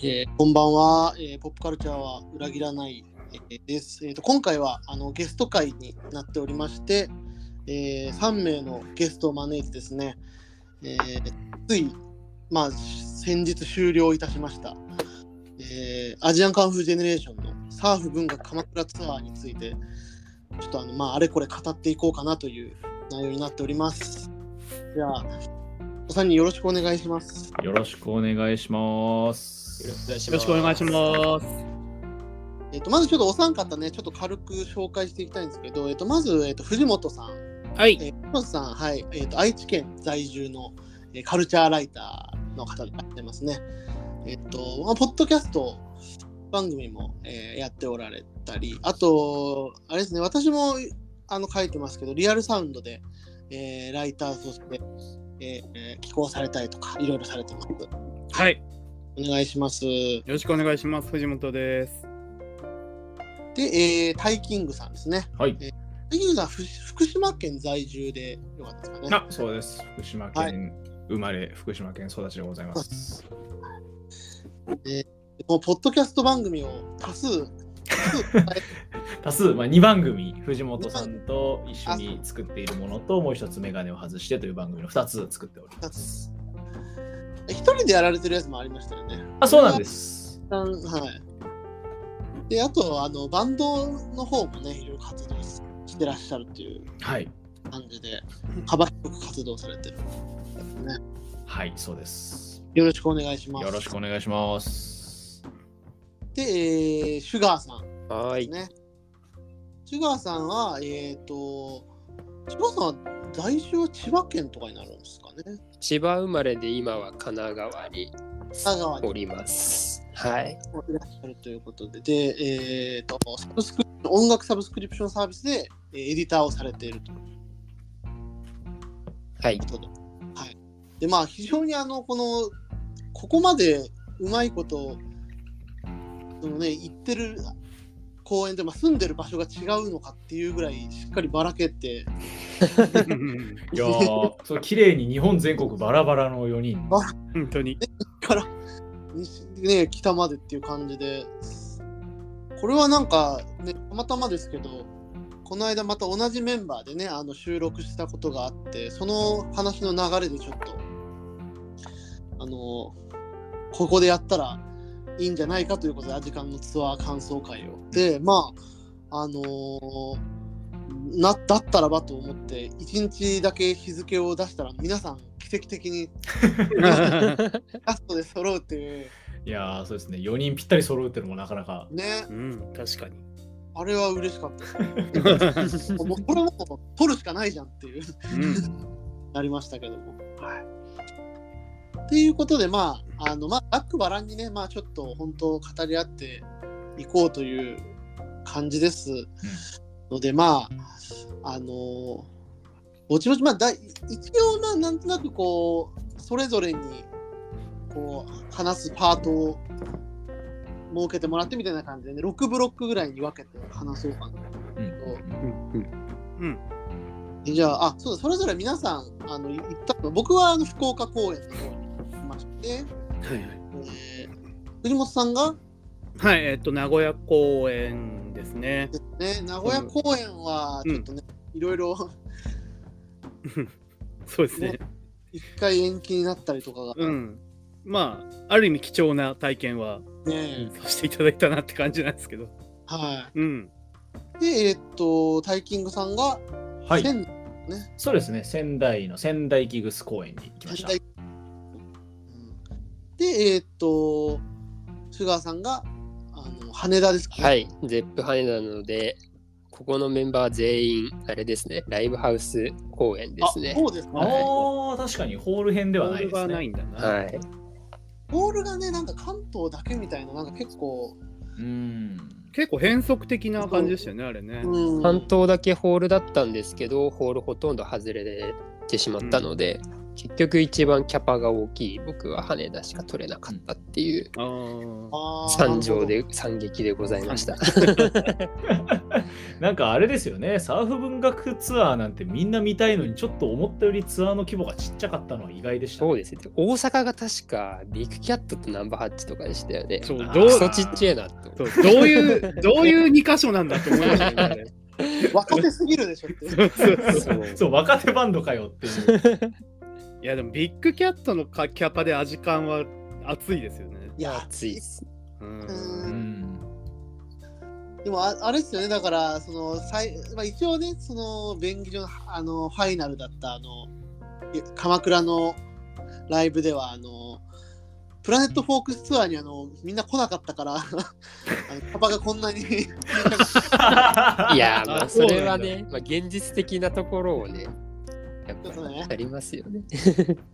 えーこんばんは、えーポップカルチャーは裏切らない、えーです、えーと。今回はあのゲスト会になっておりまして、え3名のゲストを招いてですね、えーつい、まあ、先日終了いたしました、えーアジアンカンフージェネレーションのサーフ文学鎌倉ツアーについて、ちょっとあの、まあ、あれこれ語っていこうかなという内容になっております。じゃあ、お三人よろしくお願いします。よろしくお願いします。よろしくお願いします。えっとまずちょっとお三方ね、ちょっと軽く紹介していきたいんですけど、えっとまず、えっと藤本さん、はい。えー藤本さん、はい、えっと愛知県在住の、えーカルチャーライターの方でやってますね。えっと、まあ、ポッドキャスト番組も、えーやっておられたり、あと、あれですね、私もあの書いてますけど、リアルサウンドで、えーライターとして、え寄稿されたりとか、いろいろされてます。はい。お願いします。よろしくお願いします。藤本です。で、えータイキングさんですね。はい。タイキングさん、ふ福島県在住でよかったですかね。あ、そうです。福島県生まれ、福島県育ちでございます。もうポッドキャスト番組を多数、多 数多数、まあ、2番組、藤本さんと一緒に作っているものと、もう一つメガネを外してという番組の2つ作っております。一人でやられてるやつもありましたよね。あ、そうなんです。はい。で、あと、あの、バンドの方もね、いろいろ活動してらっしゃるっていうはい。感じで、幅広く活動されてる、ね。はい、そうです。よろしくお願いします。よろしくお願いします。で、えーシュガーさんはです。ね。シュガーさんは、えっ、と、シュガーさんは在住は千葉県とかになるんですかね。千葉生まれで今は神奈川におります。はい。いらっしゃるということで、で、えっ、と、サブスク音楽サブスクリプションサービスで、えーエディターをされているとはい。はい。で、まあ、非常にあの、この、ここまでうまいこと、そのね、行ってる公園で、まあ、住んでる場所が違うのかっていうぐらい、しっかりばらけて、いやー、そう綺麗に日本全国バラバラの4人。あ本当に。から西ね、北までっていう感じで、これはなんか、ね、たまたまですけど、この間また同じメンバーでね、あの収録したことがあって、その話の流れでちょっと、あの、ここでやったらいいんじゃないかということで、アジカンのツアー感想会を。で、まあ、あのーなだったらばと思って、1日だけ日付を出したら、皆さん奇跡的に ラストで揃うっていう、いやー、そうですね。4人ぴったり揃うっていうのもなかなか。ね、うん、確かに。あれは嬉しかったです。もうこれもう取るしかないじゃんっていう、うん。なりましたけども。はい。っていうことで、まあ、あの、まあ、バックバランにね、まあ、ちょっと本当語り合っていこうという感じです。ので、まあ、あのぼちぼち、まあ、だい一応、まあ、なんとなくこう、それぞれに、こう、話すパートを設けてもらってみたいな感じでね、6ブロックぐらいに分けて話そうかな。うんうん。じゃあ、あ、そうだ、それぞれ皆さん、あの、行ったの、僕はあの福岡公演の方にまして、はいはい。えー藤本さんが？はい、えっと、名古屋公演ですね。ですね、名古屋公演はちょっとね、いろいろ そうですね。一回延期になったりとかがうん。まあ、ある意味貴重な体験はね、させていただいたなって感じなんですけど。はうん。い。で、えーっと、タイキングさんが、はい。仙そうですね。仙台の仙台ギグス公園に行きました。仙台うんで、えーっと、シュガーさんが、あの羽田ですかね。はい。ゼップ羽田なので、ここのメンバー全員、あれですね、ライブハウス公演ですね。そうですか？ああ、確かにホール編ではないですボールがないね。んだな。はい。ボールがね、なんか関東だけみたいな、なんか結構、うん。結構変則的な感じでしたよね、あれね。うん、関東だけホールだったんですけど、ホールほとんど外れてしまったので、結局一番キャパが大きい僕は羽田しか取れなかったっていう惨状で惨劇でございました。なんかあれですよね、サーフ文学ツアーなんてみんな見たいのに、ちょっと思ったよりツアーの規模がちっちゃかったのは意外でした、そうですね。大阪が確かビッグキャットとナンバーハッチとかでしたよね。そうどうクソちっちゃいなと。どういう、どういう2箇所なんだと思いましたね。若手すぎるでしょって。そうそうそうそうそう、若手バンドかよっていう。いやでもビッグキャットのかキャパでアジカンは熱いですよね。いや、熱いっす。うんうん。でもああれですよね、だから、その最まあ、一応ね、その便宜上のあのファイナルだったあのい鎌倉のライブでは、あのプラネットフォークスツアーにあのみんな来なかったから、あのパパがこんなに。いやー、まああそれはね、まあ、現実的なところをね、やっぱねりありますよね。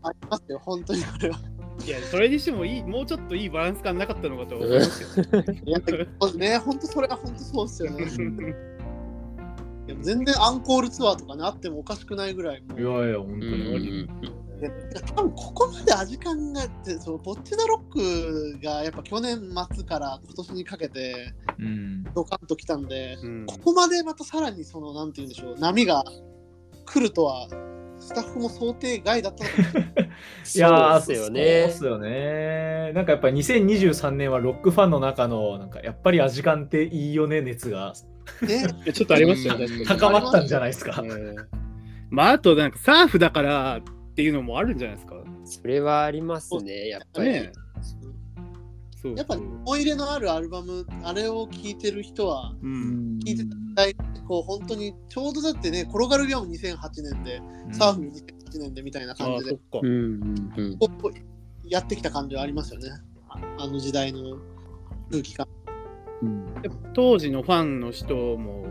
ありますよ、本当にこれは。いやそれにしてもいいもうちょっといいバランス感なかったのかと思いますけどね。いやね、本当それは本当そうですよね。いや全然アンコールツアーとかね、あってもおかしくないぐらい。もういやいや、本当うんに。で多分ここまで味感があってそのボッチザロックがやっぱ去年末から今年にかけてうん。ドカンときたんで、うんここまでまたさらにそのなんて言うんでしょう波が来るとはスタッフも想定外だったのかい いやーそうですよそう。すよね。なんかやっぱ2023年はロックファンの中の、なんかやっぱりアジカンっていいよね熱がね。ちょっとありますよね。うん高まったんじゃないですか。うんまああとなんかサーフだからっていうのもあるんじゃないですか。それはありますね、やっぱり。ねそうやっぱ思い入れのあるアルバムあれを聴いてる人はうん聞いてたこう本当にちょうどだってね転がるビアも2008年で、サーフも2008年でみたいなあ感じで。あそっか。うんうんうん。こうやってきた感じはありますよね。ああの時代の空気感。うん。当時のファンの人も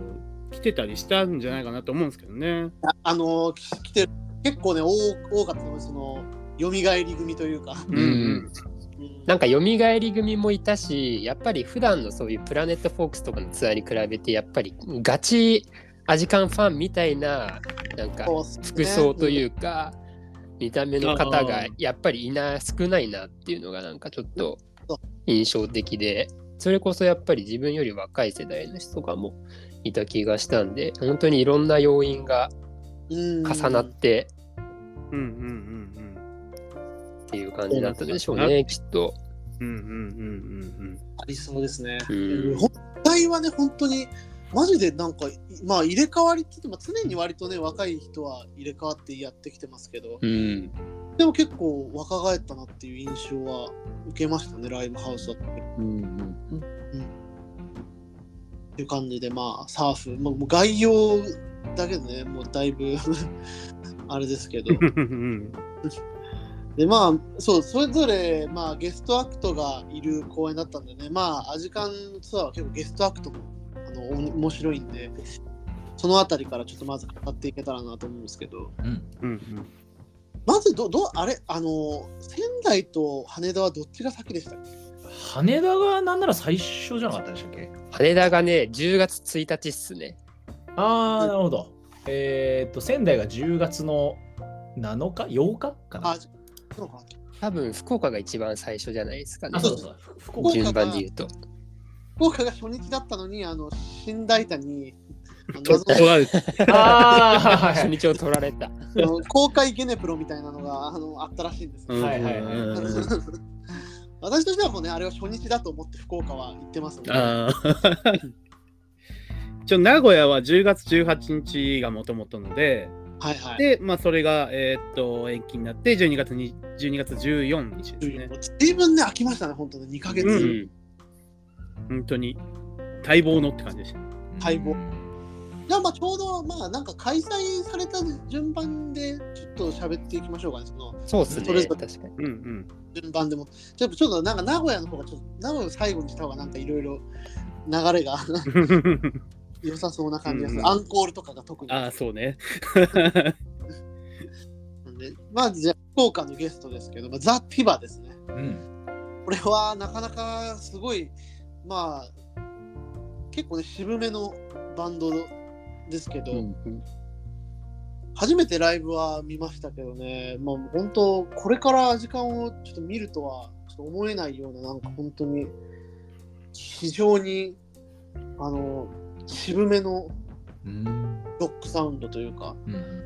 来てたりしたんじゃないかなと思うんですけどね。ああの来てる結構ね多多かったのはその蘇り組というか、うんうんうんなんか蘇り組もいたし、やっぱり普段のそういうプラネットフォークスとかのツアーに比べて、やっぱりガチアジカンファンみたいな、なんか服装というか、見た目の方がやっぱりいな少ないなっていうのがなんかちょっと印象的で、それこそやっぱり自分より若い世代の人とかもいた気がしたんで、本当にいろんな要因がうん。重なってうんうんうんっていう感じだったでしょうね、きっと。うん。うんうんうんうんありそうですね。うん本体はね、本当に、マジでなんか、まあ入れ替わりって言っても、常に割とね、若い人は入れ替わってやってきてますけど、うん。でも結構若返ったなっていう印象は受けましたね、ライブハウスだって。うんっていう感じで、まあ、サーフ、もうもう概要だけでね、もうだいぶ あれですけど。うん。で、まあ、そう、それぞれ、まあ、ゲストアクトがいる公演だったんでね、まあ、アジカンツアーは結構ゲストアクトもあのお面白いんで、そのあたりからちょっとまず語っていけたらなと思うんですけど、うんうんまずど、ど、あれ、あの、仙台と羽田はどっちが先でしたっけ？羽田がなんなら最初じゃなかったでしたっけ？羽田がね、10月1日っすね。ああ、なるほど。えーっと、仙台が10月の7日 ?8 日かな？あ、そうかな。多分、福岡が一番最初じゃないですかねあ、。そうそう。福岡順番で言うと。福岡が初日だったのに、あの、新大胆に、あ ああ、はいはい。初日を取られた。あの公開ゲネプロみたいなのがあのあったらしいんですはいはいはい私としてはもうね、あれは初日だと思って福岡は行ってますので、ああ。一応名古屋は10月18日がもともとので、はいはい。で、まあ、それが、えーっと延期になって12月に12月14日ですね。随分ね、空きましたね、本当に2ヶ月。ううんん。本当に待望のって感じでした。待望じゃあまあちょうどまあなんか開催された順番でちょっと喋っていきましょうかね、そのそうっすね。それぞれ確かに。うんうん。順番でも。ちょっとちょっとなんか名古屋の方がちょっと、名古屋を最後にした方がなんかいろいろ流れが 良さそうな感じがする。うんアンコールとかが特に。ああ、そうね。まずじゃあ福岡のゲストですけど、まあ、ザ・ティバですね。うん。これはなかなかすごい、まあ、結構ね、渋めのバンドですけど、うんうん初めてライブは見ましたけどね、まあ、本当、これから時間をちょっと見るとはちょっと思えないような、なんか本当に、非常に、あの、渋めのうん。ロックサウンドというか、うん。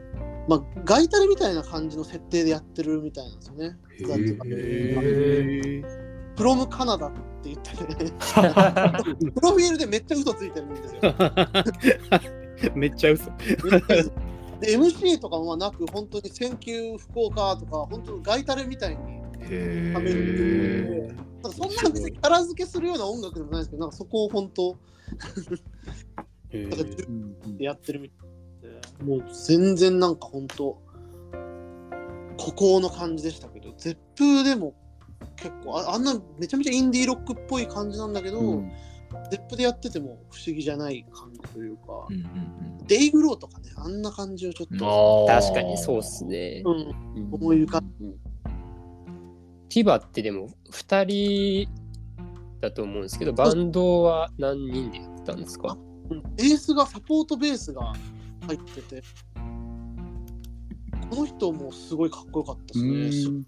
まあ、ガイタレみたいな感じの設定でやってるみたいなんですよね。from カナダって言ってね、プロフィールでめっちゃ嘘ついてるんですよ。ー めっちゃ嘘。で MC とかもなく、本当に thank you 福岡とか、本当にガイタレみたいに、へ食べえ。なんかそんな別にキャラ付けするような音楽でもないですけど、なんかそこを本当へなんかー。うんでやってるみたいで、もう全然なんか本当、孤高の感じでしたけど、絶風でも結構あ、あんなめちゃめちゃインディーロックっぽい感じなんだけど、うん。絶風でやってても不思議じゃない感じというか、うんうんデイグローとかね、あんな感じをちょっと、うん。確かにそうっすね。うん、思い浮かうんティバってでも2人だと思うんですけど、バンドは何人でやったんですか？うんベースが、サポートベースが入ってて、この人もすごいかっこよかったですね。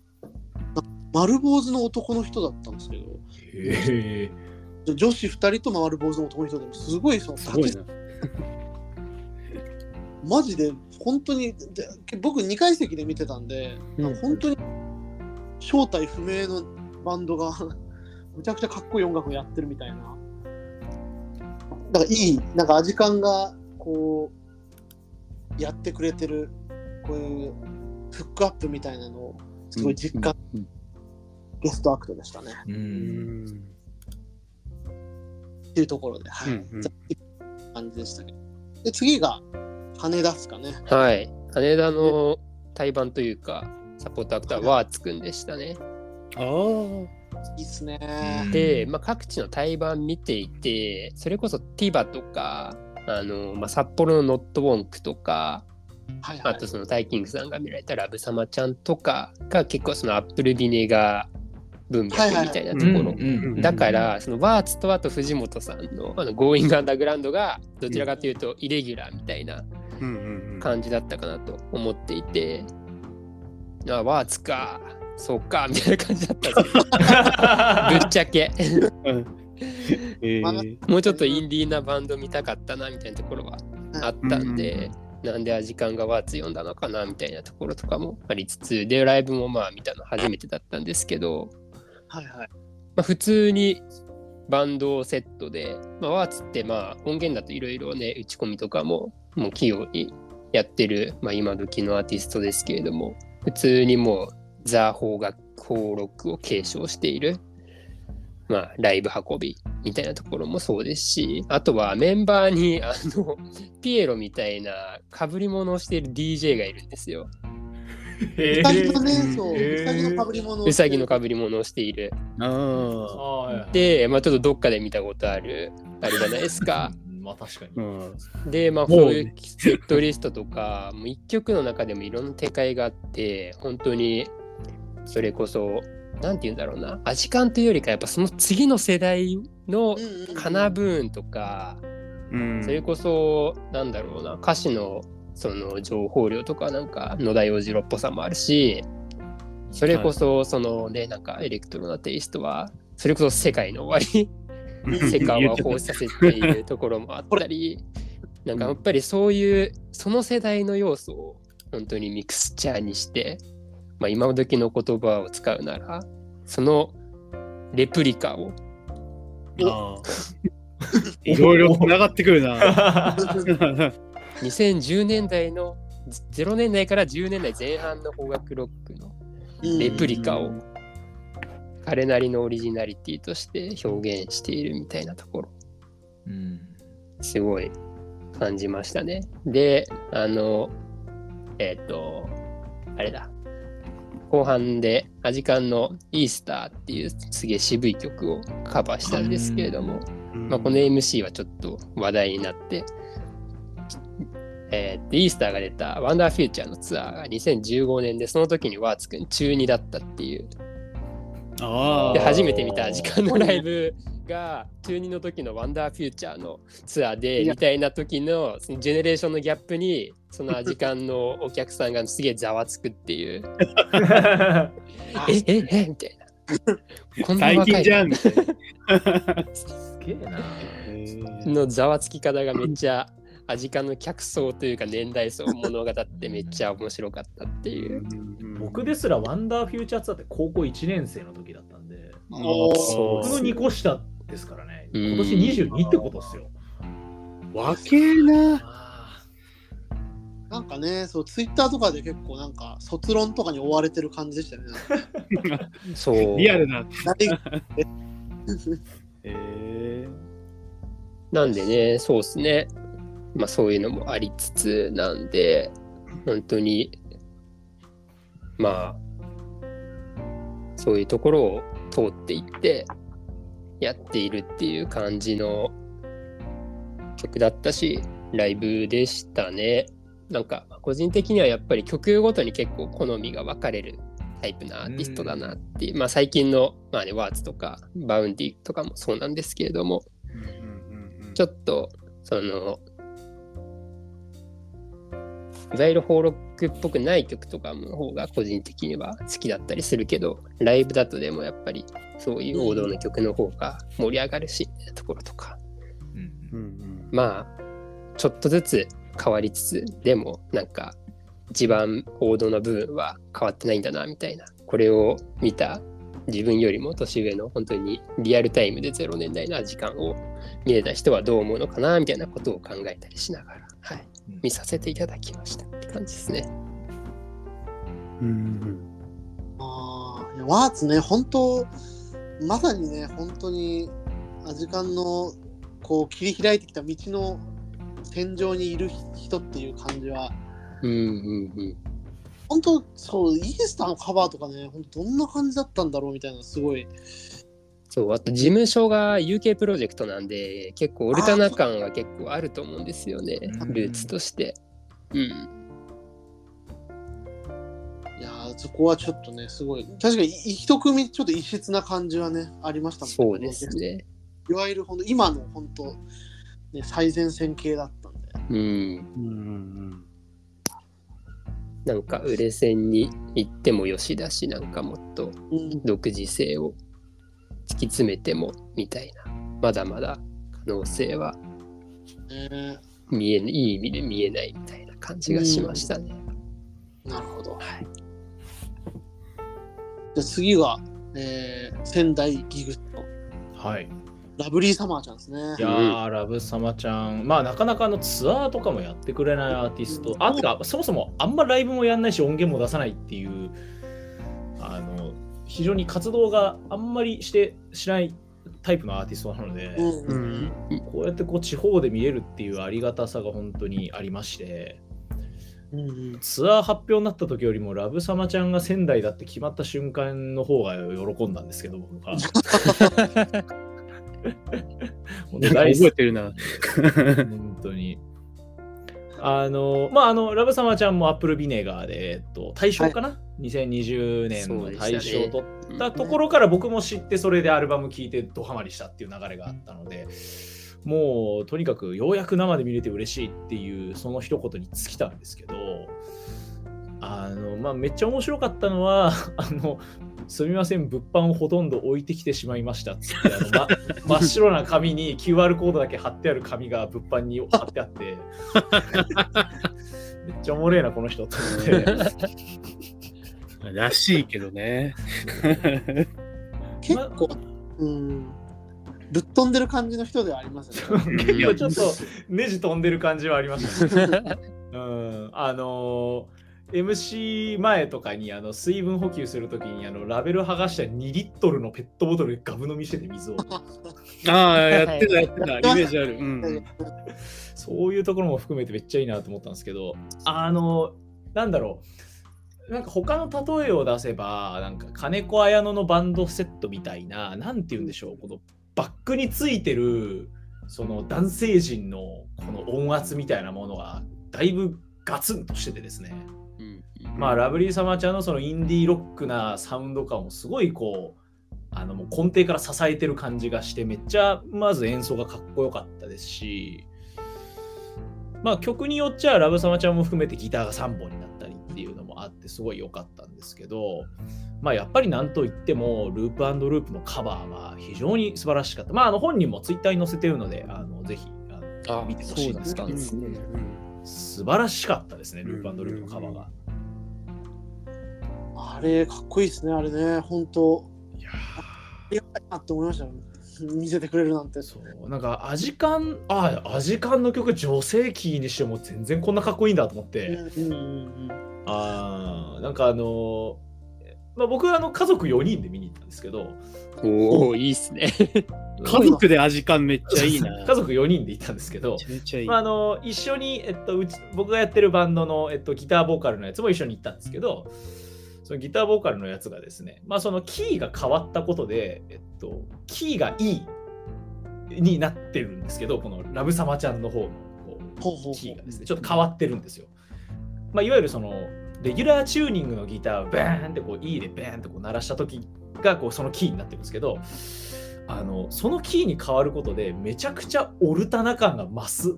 丸坊主の男の人だったんですけど、へえ。女子2人と丸坊主の男の人でもすごいそのすごいな。マジで本当にで僕2階席で見てたんで、うん本当に正体不明のバンドがむちゃくちゃかっこいい音楽をやってるみたいな。だからいいなんか味感がこうやってくれてるこういうフックアップみたいなのをすごい実感、うんゲストアクトでしたね。っていうところで、はい、うんうん。感じでしたけどで次が羽田っすかね。はい。羽田の対バンというか、サポートアクターはワーツくんでしたね。ああ。いいっすね。で、まあ、各地の対バン見ていて、それこそティバとか、あのまあ、札幌のノットウォンクとか、はいはい。あとそのタイキングさんが見られたラブサマちゃんとかが結構そのアップルビネガー文脈みたいなところ。うんだから、そのワーツとあと藤本さんのあの Going Underground がどちらかというとイレギュラーみたいな。感じだったかなと思っていて、あワーツか、そうか、みたいな感じだった。ぶっちゃけ。うんえまあーもうちょっとインディーなバンド見たかったな、みたいなところはあったんで、なんで時間がワーツ読んだのかな、みたいなところとかもありつつ、で、ライブもまあ見たの初めてだったんですけど、はいはい。まあ、普通にバンドセットで、まあ、ワーツってまあ音源だといろいろね打ち込みとかももう器用にやってる、まあ、今時のアーティストですけれども普通にもうザ・邦楽邦ロックを継承している、まあ、ライブ運びみたいなところもそうですしあとはメンバーにあの ピエロみたいな被り物をしている DJ がいるんですよ。へうさぎのね、うんそう、へーうさぎの被り物をうさぎの被り物をしている。で、まあ、ちょっとどっかで見たことあるあれじゃないですか。うんまあ確かにあ。う。ん。で、まあ、こういうセットリストとか、もう一曲の中でもいろんな展開があって、本当に、それこそ、なんて言うんだろうな、アジカンというよりか、やっぱその次の世代のカナブーンとか、うん。それこそ、なんだろうな、歌詞のその情報量とか、なんか野田洋次郎っぽさもあるし、それこそ、そのね、なんかエレクトロなテイストは、それこそ世界の終わり世界を放射させているところもあったり、なんかやっぱりそういう、その世代の要素を本当にミクスチャーにして、まあ、今時の言葉を使うなら、そのレプリカを、ああ。いろいろつながってくるな。2010年代の、0年代から10年代前半の邦楽ロックのうんレプリカを彼なりのオリジナリティとして表現しているみたいなところ。うんすごい感じましたね。で、あの、えっ、と、あれだ。後半でアジカンのイースターっていうすげえ渋い曲をカバーしたんですけれども、まあ、この MC はちょっと話題になって、えーでイースターが出たワンダーフューチャーのツアーが2015年で、その時にワーツくん中2だったっていうあで初めて見た時間のライブが中2の時のワンダーフューチャーのツアーでみたいな時のそのジェネレーションのギャップにその時間のお客さんがすげえざわつくっていう えええみたいなこんな最若い近じゃん。すげえな。のざわつき方がめっちゃアジカンの客層というか年代層を物語ってめっちゃ面白かったっていう。僕ですらワンダーフューチャーツアーって高校1年生の時だったんで、僕の2個下ですからね。うん今年22ってことっすよ。わけえな。あ なんかね、そう、ツイッターとかで結構なんか、卒論とかに追われてる感じでしたね。そう。リアルな。大え なんでね、そうですね。まあそういうのもありつつなんで、本当に、まあ、そういうところを通っていってやっているっていう感じの曲だったし、ライブでしたね。なんか個人的にはやっぱり曲ごとに結構好みが分かれるタイプなアーティストだなっていう、まあ最近の、まあね、ワーツとかバウンディとかもそうなんですけれども、ちょっと、その、いわゆるホーロックっぽくない曲とかの方が個人的には好きだったりするけど、ライブだとでもやっぱりそういう王道の曲の方が盛り上がるし、みたいなところとか、ーうん。まあ、ちょっとずつ変わりつつ、でもなんか一番王道の部分は変わってないんだな、みたいな。これを見た自分よりも年上の本当にリアルタイムで0年代な時間を見れた人はどう思うのかなみたいなことを考えたりしながら、はい、うん見させていただきましたって感じですね。うんあーいやワーツね、本当、まさにね、本当に、アジカンのこう切り開いてきた道の戦場にいる人っていう感じは、うんうんうん。本当、そう、イースターのカバーとかね、本当どんな感じだったんだろうみたいな、すごい。そう、あと事務所が UK プロジェクトなんで、結構オルタナ感は結構あると思うんですよねう、んルーツとして。うん。いやーそこはちょっとね、すごい。確かに一組ちょっと異質な感じはね、ありましたもんそうです。ね。いわゆるほんと今の本当、ね、最前線系だったんで。うん。うんなんか、売れ線に行ってもよしだし、なんかもっとうん、独自性を突き詰めてもみたいな、まだまだ可能性はね見えいい意味で見えないみたいな感じがしましたね。なるほど。はいじゃあ次は、えー仙台ギグスト、はい。ラブリーサマーちゃんですねい。やー、ラブサマちゃん、まあなかなかあのツアーとかもやってくれないアーティスト、あてか、そもそもあんまライブもやんないし、音源も出さないっていう、あの、非常に活動があんまりしてしないタイプのアーティストなので、うんうんこうやってこう地方で見えるっていうありがたさが本当にありまして、うんうんツアー発表になった時よりもラブサマちゃんが仙台だって決まった瞬間の方が喜んだんですけど、僕は。覚えてるな。本当に。あの、まあ、あの、ラブサマちゃんもアップルビネガーで、えっと、大賞かな、?2020 年の大賞を取ったところから僕も知って、それでアルバム聴いてドハマりしたっていう流れがあったので、もう、とにかくようやく生で見れて嬉しいっていう、その一言に尽きたんですけど、あの、まあ、めっちゃ面白かったのは、あの、すみません、物販をほとんど置いてきてしまいましたっつって、あのま、真っ白な紙に QR コードだけ貼ってある紙が物販に貼ってあって、めっちゃおもれえな、この人と思って。らしいけどね。結構、うん、ぶっ飛んでる感じの人ではありますよね。結構ちょっとネジ飛んでる感じはありましたね。うん、あのー MC 前とかにあの水分補給するときにあのラベル剥がした2リットルのペットボトルでガブ飲みしてて水を。ああ、やってた、やってた。イメージある。うん。そういうところも含めてめっちゃいいなと思ったんですけど、あの、なんだろう。なんか他の例えを出せば、なんか金子綾乃のバンドセットみたいな、なんて言うんでしょう、このバックについてる、その男性陣のこの音圧みたいなものが、だいぶガツンとしててですね。うん。まあ、ラブリーサマーちゃんのそのインディーロックなサウンド感をすごいこう、あのもう根底から支えてる感じがしてめっちゃまず演奏がかっこよかったですし。まあ曲によっちゃラブサマちゃんも含めてギターが3本になったりっていうのもあってすごい良かったんですけどまあやっぱりなんといってもループループのカバーが非常に素晴らしかった。まああの本人もツイッターに載せてるのであのぜひあの見てほしいんですけど。ね素晴らしかったですねループループのカバーが。あれ、かっこいいですね、あれね、本当。いやありがたいなって思いましたよ。見せてくれるなんて。そうなんかアジカンあアジカンの曲女性キーにしても全然こんなかっこいいんだと思って、うんうんうんあーなんかあのーまあ、僕はあの家族4人で見に行ったんですけどおお、いいっすね。家族で味感めっちゃいいな。家族4人で行ったんですけどいい。まあ、あの一緒に、えっと、うち僕がやってるバンドの、えっと、ギターボーカルのやつも一緒に行ったんですけどそのギターボーカルのやつがですね、まあ、そのキーが変わったことで、えっと、キーが E になってるんですけどこのラブサマちゃんの方のこうキーがですねちょっと変わってるんですよ。まあ、いわゆるそのレギュラーチューニングのギターをバーンってこう E でバーンってこう鳴らした時がこうそのキーになってるんですけどあのそのキーに変わることでめちゃくちゃオルタナ感が増す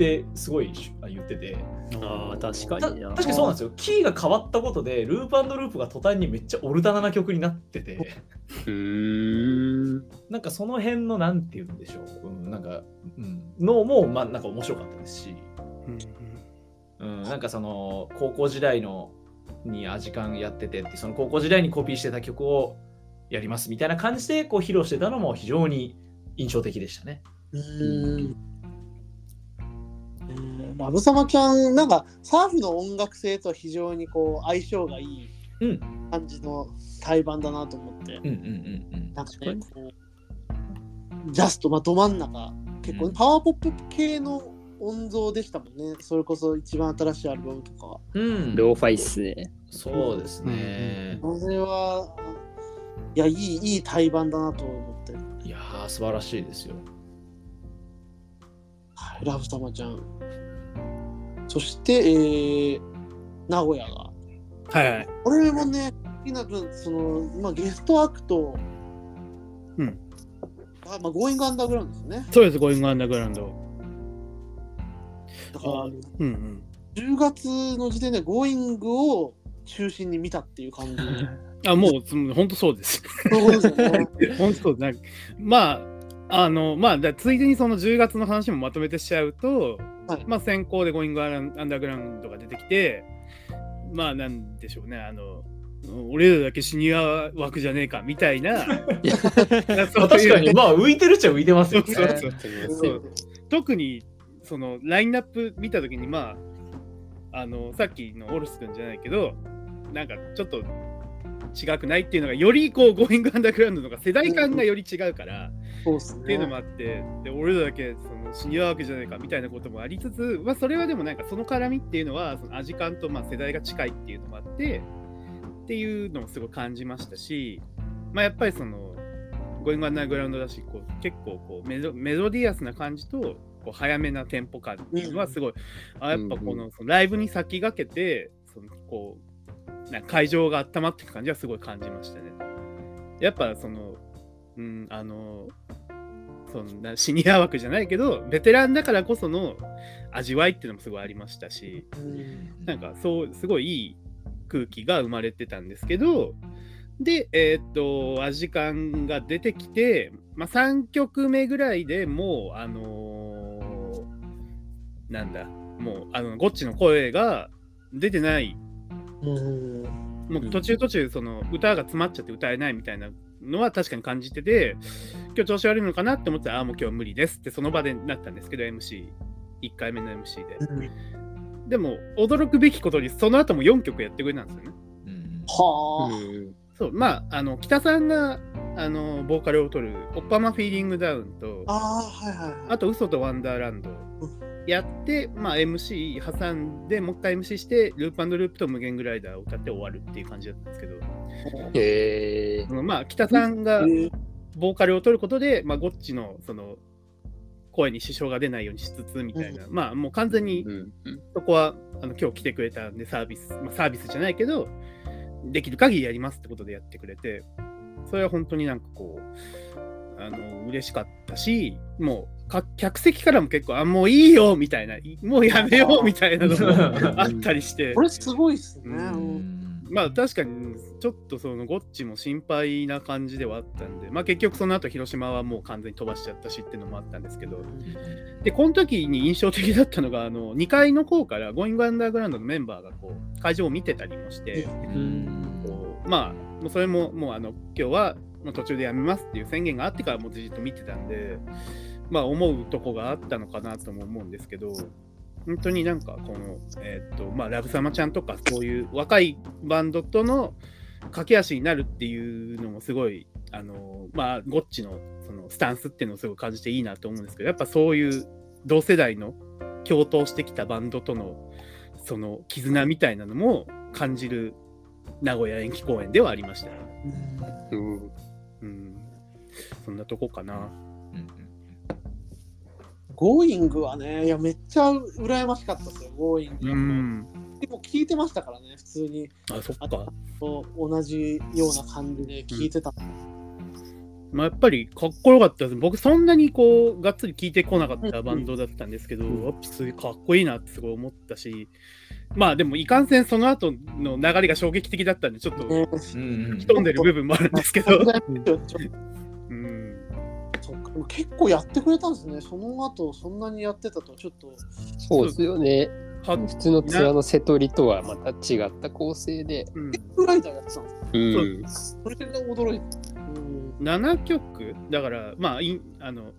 ってすごい言ってて。ああ、確かたにな。確かにそうなんですよ。キーが変わったことでループループが途端にめっちゃオルタナな曲になってて。うーん。なんかその辺のなんて言うんでしょう、うん、なんか、うん、のもまあなんか面白かったですし。うん。うん、なんかその高校時代のにアジカンやっててってその高校時代にコピーしてた曲をやりますみたいな感じでこう披露してたのも非常に印象的でしたね。うーんうんラブサマちゃん、なんかサーフの音楽性と非常にこう相性がいいうん感じの対バンだなと思って、うんうんうんなんかね、こうジャスト、まあ、ど真ん中、結構、うんパワーポップ系の音像でしたもんね、それこそ一番新しいアルバムとかは。うん。うん、ローファイっすね。そうですね。これは、いや、いい、いい対バンだなと思って、いやー素晴らしいですよ。はい、ラブサマちゃん。そして、えー、名古屋が。はいはい。これもね、好きな分、その、まあ、ゲストアクト、うん。あまあ、ゴーイングアンダーグラウンドですね。そうです、ゴーイングアンダーグラウンド。だから、うんうん。10月の時点でゴーイングを中心に見たっていう感じ。あ、もう、つ本当そうです。本当そうなんかまあ、あの、まあ、だついでにその10月の話もまとめてしちゃうと、はい。まあ、先行でゴーイングアンダーグラウンドが出てきて、まあ、なんでしょうね、あの、俺らだけシニア枠じゃねえかみたいな、まあ確かに、まあ浮いてるっちゃ浮いてますよね。特にそのラインナップ見たときに、まあ、あのさっきのオルス君じゃないけど、なんかちょっと違くないっていうのが、よりこう、ゴーイングアンダーグラウンドのが世代間がより違うから、そうですね。っていうのもあって、で俺らだけそのシニア枠じゃないかみたいなこともありつつ、まあ、それはでもなんかその絡みっていうのは、そのアジカンとまあ世代が近いっていうのもあって、っていうのもすごい感じましたし、まあ、やっぱりその、ゴーイングアンダーグラウンドだし、こう結構こうメロメロディアスな感じと、こう早めなテンポ感っていうのはすごい、あやっぱこのそのライブに先駆けて、そのこう会場が温まっていく感じはすごい感じましたね。やっぱその、うん、あの、そんなシニア枠じゃないけど、ベテランだからこその味わいっていうのもすごいありましたし、うん。なんかそう、すごいいい空気が生まれてたんですけど、で、えーっと、アジカンが出てきて、まあ、3曲目ぐらいでもう、あのーなんだ、もう、あの、ゴッチの声が出てない、うん。もう途中途中、その、歌が詰まっちゃって歌えないみたいなのは確かに感じてて、今日調子悪いのかなって思ったら、ああ、もう今日は無理ですってその場でなったんですけど、MC、1回目の MC で。でも、驚くべきことに、その後も4曲やってくれたんですよね。うんはあ、うんそう、まあ、あの、北さんが、あの、ボーカルを取る、オッパマフィーリングダウンと、あはいはい。あと、嘘とワンダーランドやって、まあ、MC 挟んで、もう一回 MC して、ループループと無限グライダーを歌って終わるっていう感じだったんですけど、へえまあ、北さんがえーボーカルを取ることで、まあ、ゴッチの、その、声に支障が出ないようにしつつみたいな、まあ、もう完全にうんうん。そこはあの今日来てくれたんでサービス、まあ、サービスじゃないけど、できる限りやりますってことでやってくれて、それは本当になんかこう、あの、嬉しかったし、もう、か客席からも結構、あ、もういいよみたいな、もうやめようみたいなのもあったりして。こ、れすごいっすね。ううん。まあ確かにちょっとそのゴッチも心配な感じではあったんで、まあ結局その後広島はもう完全に飛ばしちゃったしっていうのもあったんですけど、で、この時に印象的だったのが、あの、2階の方からゴーイングアンダーグラウンドのメンバーがこう、会場を見てたりもして、こうまあ、もうそれももうあの、今日はもう途中でやめますっていう宣言があってからもうじっと見てたんで、まあ思うとこがあったのかなとも思うんですけど、本当になんかこの、えーっと、まあ、ラブサマちゃんとかそういう若いバンドとの駆け足になるっていうのもすごい、あの、まあ、ゴッチのそのスタンスっていうのをすごい感じていいなと思うんですけど、やっぱそういう同世代の共闘してきたバンドとのその絆みたいなのも感じる名古屋延期公演ではありましたね。うんうん。そんなとこかな。ゴーイングはね、いや、めっちゃ羨ましかったですよ、ゴーイング。うん。でも聞いてましたからね、普通に。あ、そっか。と同じような感じで聞いてた。まあ、やっぱりかっこよかったです。僕そんなにこう、がっつり聴いてこなかったバンドだったんですけど、うんやっぱすごいかっこいいなってすごい思ったし、まあでもいかんせんその後の流れが衝撃的だったんで、ちょっとね、うん吹き飛んでる部分もあるんですけど。うん。とそっか結構やってくれたんですね。その後、そんなにやってたと、ちょっと。そうですよね。は普通のツアーの瀬戸りとはまた違った構成で。うん、フライダーやってたんですか？うん。それが驚いた。うん7曲？だから、まあ、いんあの、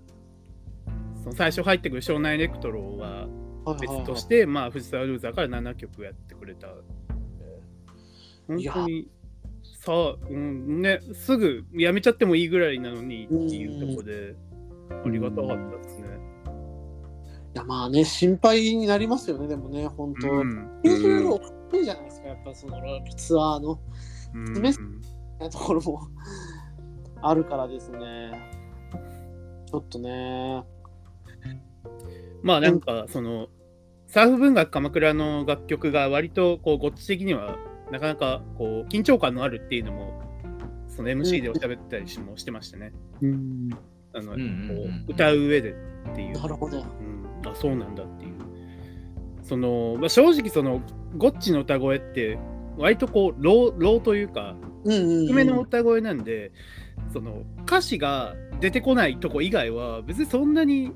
その最初入ってくる湘南エレクトロは別として、まあ、藤沢ルーザーから7曲やってくれた。本当に、さあ、うんね、すぐやめちゃってもいいぐらいなのにっていうところで、ありがたかったですね。いや、まあね、心配になりますよね、でもね、本当。うんスケジュール大きいじゃないですか、やっぱそのツアーの。うん詰ところもあるからですね。ちょっとね。まあなんかそのサーフ文学鎌倉の楽曲が割とこうゴッチ的にはなかなかこう緊張感のあるっていうのもその MC でおしゃべったりしもしてましたね。うんあの、こう歌う上でっていう。なるほど。うん、あそうなんだっていう。その、まあ、正直そのゴッチの歌声って割とこうローローというか。低めの歌声なんで、その歌詞が出てこないとこ以外は別にそんなに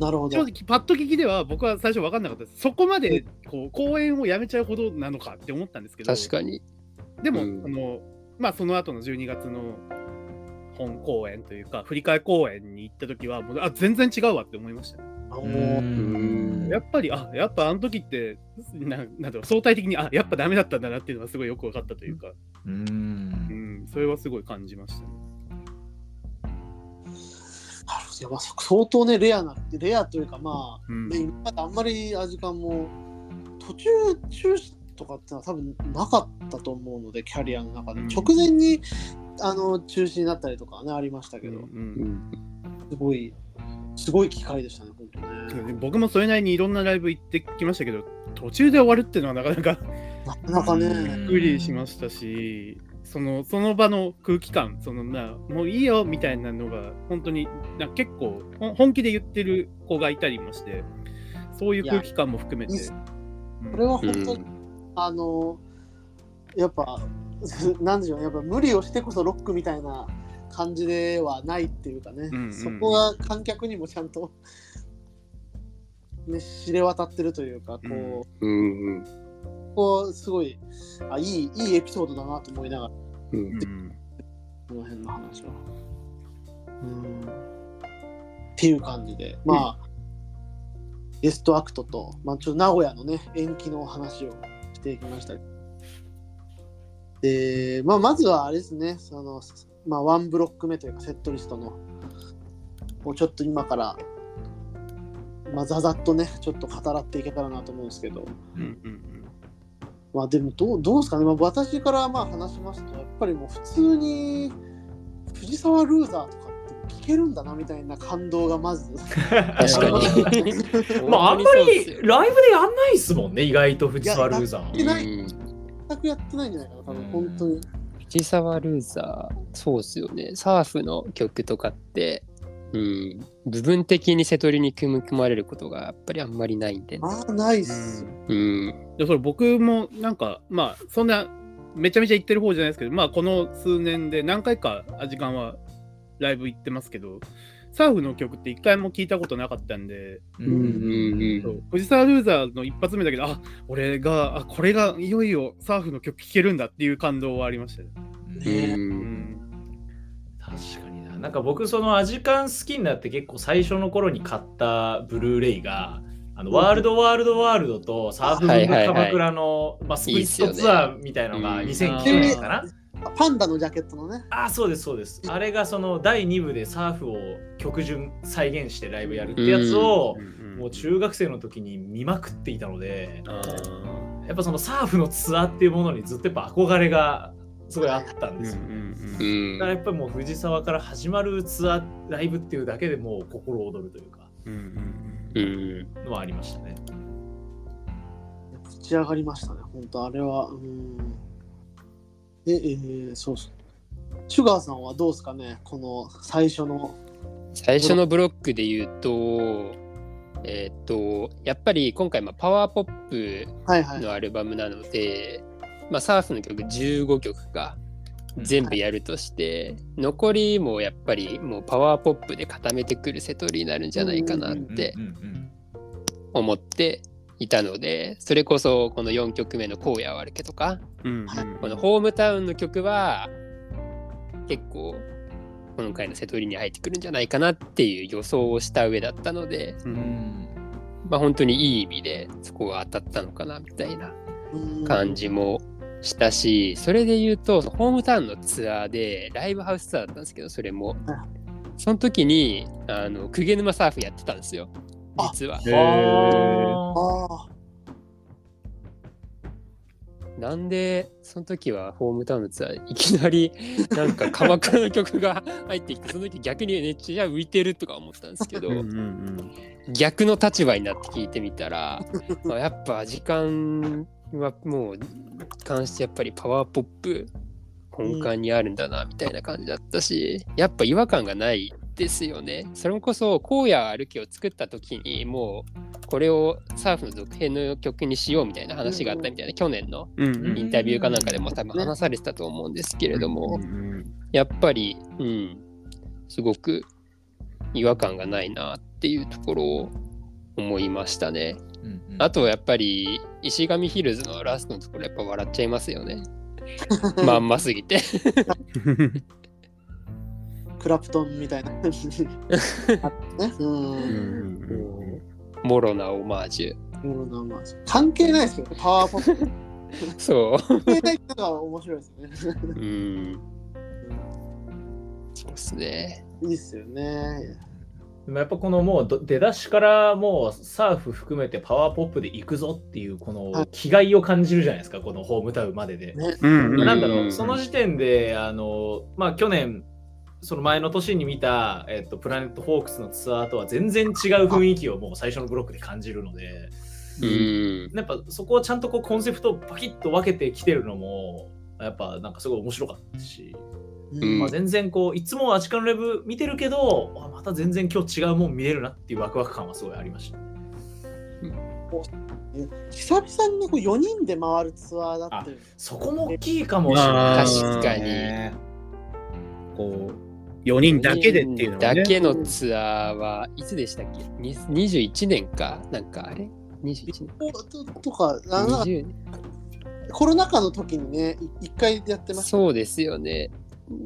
なるほど。正直パッと聞きでは僕は最初分かんなかったです。そこまでこう公演をやめちゃうほどなのかって思ったんですけど確かに。でも、うん。あのまあその後の12月の本公演というか振り替え公演に行った時はもうあ全然違うわって思いました。ねあもううんやっぱりあやっぱあの時ってななんだろう相対的にあやっぱダメだったんだなっていうのはすごいよく分かったというか、ううん。ん、それはすごい感じましたねやまあ相当ね、レアな、レアというか、まあ、うんね、今まであんまりアジカンも途中中止とかってのは多分なかったと思うので、キャリアの中で。うん直前にあの中止になったりとかはね、ありましたけど、うんうんすごい、すごい機会でしたね、本当ね。僕もそれなりにいろんなライブ行ってきましたけど途中で終わるっていうのはなかなかなかなかね、びっくりしましたし、そのその場の空気感、そのなもういいよみたいなのが、本当にな結構本気で言ってる子がいたりもして、そういう空気感も含めて。これは本当に、うんあの、やっぱ、なんでしょうね、やっぱ無理をしてこそロックみたいな感じではないっていうかね、うんうんそこが観客にもちゃんと、ね、知れ渡ってるというか、こう、うんうんこうすごいあいい、いいエピソードだなと思いながら、うんうんこの辺の話は。うん。っていう感じで、まあ、ゲストアクトと、まあ、ちょっと名古屋のね、延期の話をしていきました。で、まあ、まずはあれですね、その、まあ、ワンブロック目というか、セットリストの、をちょっと今から、まあ、ざざっとね、ちょっと語らっていけたらなと思うんですけど、うんうんまあでもどうどうですかね、まあ、私からまあ話しますと、やっぱりもう普通に藤沢ルーザーとかって聞けるんだなみたいな感動がまず。確かに。まああんまりライブでやんないっすもんね、意外と藤沢ルーザー。いや全くやってないんじゃないかな、多分本当に。藤沢ルーザー。そうっすよね。サーフの曲とかって、うん、部分的に瀬戸りに組み組まれることがやっぱりあんまりないんでね。まあ、ないっすよ。うん。でそれ僕もなんかまあそんなめちゃめちゃ行ってる方じゃないですけどまあこの数年で何回かアジカンはライブ行ってますけどサーフの曲って一回も聞いたことなかったんで、ううんうんそう藤沢ルーザーの一発目だけどあ俺があこれがいよいよサーフの曲聴けるんだっていう感動はありましたね。う。うんん確かにな。なんか僕、そのアジカン好きになって結構最初の頃に買ったブルーレイが、あのワールドワールドワールドとサーフはいはいはい鎌倉の、まあ、スプリットツアーみたいなのがいいっ2009すよね年かな？パンダのジャケットのね。ああ、そうです、そうです。あれがその第2部でサーフを曲順再現してライブやるってやつを、もう中学生の時に見まくっていたので、やっぱそのサーフのツアーっていうものにずっとやっぱ憧れがすごいあったんですよ。だからやっぱりもう藤沢から始まるツアーライブっていうだけでもう心躍るというかうんうん。のはありましたね。ぶち上がりましたね。本当あれは。うん。で、えー、そうそう。シュガーさんはどうですかねこの最初の。最初のブロックで言うと、えーっと、やっぱり今回まあパワーポップはいはい。のアルバムなので、まあ、サーフの曲15曲か全部やるとして、残りもやっぱりもうパワーポップで固めてくるセトリになるんじゃないかなってうんうん思っていたのでそれこそこの4曲目の「荒野は歩け」とかうんこのホームタウンの曲は結構今回のセトリに入ってくるんじゃないかなっていう予想をした上だったので、ううんん。まあ、本当にいい意味でそこが当たったのかなみたいなうん。感じもしたし、それで言うとホームタウンのツアーでライブハウスツアーだったんですけどそれも。はその時にあの鵠沼サーフやってたんですよ。あ実は。なんでその時はホームタウンのツアーいきなり なんか鎌倉の曲が入ってきてその時逆にめっちゃ浮いてるとか思ったんですけどうんうん。逆の立場になって聞いてみたら まあやっぱ時間はもう関してやっぱりパワーポップ根幹にあるんだなみたいな感じだったし、やっぱ違和感がないですよね。それこそ荒野歩きを作った時にもうこれをサーフの続編の曲にしようみたいな話があったみたいな、去年のインタビューかなんかでも多分話されてたと思うんですけれども、やっぱり、うん、すごく違和感がないなっていうところを思いましたね。ーうんうん。あとやっぱり石上ヒルズのラストのところやっぱ笑っちゃいますよね。まんますぎて。クラプトンみたいな。ね。う。うん。ん。もろなオマージュ。コロナまあ関係ないですけどね、パワーポップ。そ関係ないってのが面白いですね。う。うん。そうですね。いいっすよね。でもやっぱこのもうど出だしからもうサーフ含めてパワーポップで行くぞっていうこの気概を感じるじゃないですか、このホームタウンまでで。ね。うんなんだろう、うんその時点で、あの、まあ去年、その前の年に見た、えっと、プラネットホークスのツアーとは全然違う雰囲気をもう最初のブロックで感じるので、うん。やっぱそこをちゃんとこうコンセプトをパキッと分けてきてるのも、やっぱなんかすごい面白かったし、うんまあ、全然こう、いつもアジカのライブ見てるけど、あまた全然今日違うもん見れるなっていうワクワク感はすごいありました。久々にこう4人で回るツアーだって。そこも大きいかもしれない。確かにこう4人だけでっていうのはねだけのツアーはいつでしたっけ？に ?21 年か？なんかあれ ?21 年ととかあの ?20 年コロナ禍の時にね、い一回やってました。そうですよね。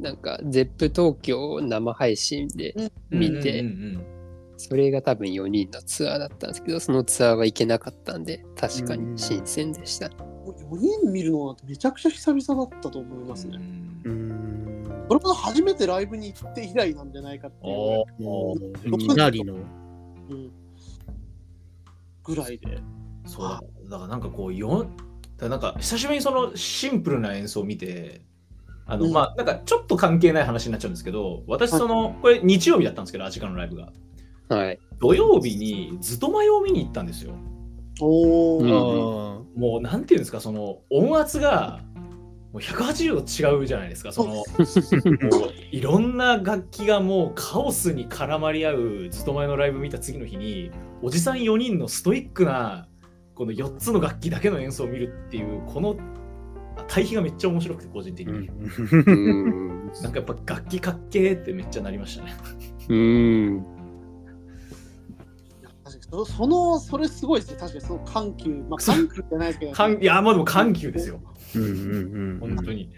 なんか、ゼップ東京生配信で見て、うんうんうんそれが多分4人のツアーだったんですけど、そのツアーは行けなかったんで、確かに新鮮でした。4人見るのはめちゃくちゃ久々だったと思いますね。うーん。それこそ初めてライブに行って以来なんじゃないかっていう。おーもうみなりの。うん。ぐらいで。そう。だだからなんかこうよんだなんか久しぶりにそのシンプルな演奏を見てあの、うん。まあなんかちょっと関係ない話になっちゃうんですけど私その、これ日曜日だったんですけどアジカのライブが。はい。土曜日にずっと前を見に行ったんですよ。おお、うん。あもうなんていうんですかその音圧がう180度違うじゃないですか。そのもういろんな楽器がもうカオスに絡まり合うずっと前のライブ見た次の日におじさん4人のストイックなこの4つの楽器だけの演奏を見るっていうこの対比がめっちゃ面白くて個人的に、うん。なんかやっぱ楽器かっけーってめっちゃなりましたね。うん。確かにそそのそれすごいですね確かにその緩急。まあ緩急じゃないですけど、いやまあでも緩急ですよ。うんうんうん本当に、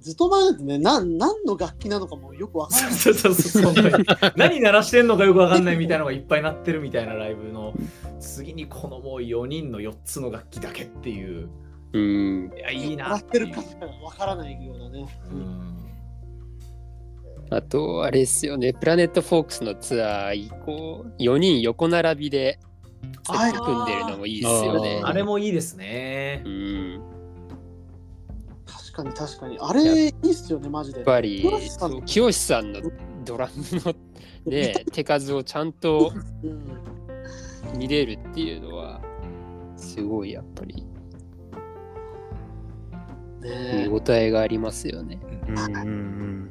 ずっと前だってね。なん何の楽器なのかもよくわからない。そうそうそうそう。本当に何鳴らしてんのかよくわかんないみたいなのがいっぱいなってるみたいなライブの。次にこのもう4人の4つの楽器だけっていううん。いやいいな笑ってるかわからないようなね、うん。あと、あれですよね、プラネットフォークスのツアー以降、4人横並びで組んでるのもいいですよね。あれもいいですね。うん。確かに確かに。あれいいっすよねマジで。やっぱり清さん。そう清さんのドラムのね 手数をちゃんとうん。見れるっていうのはすごいやっぱりね見応えがありますよね。うんうんうん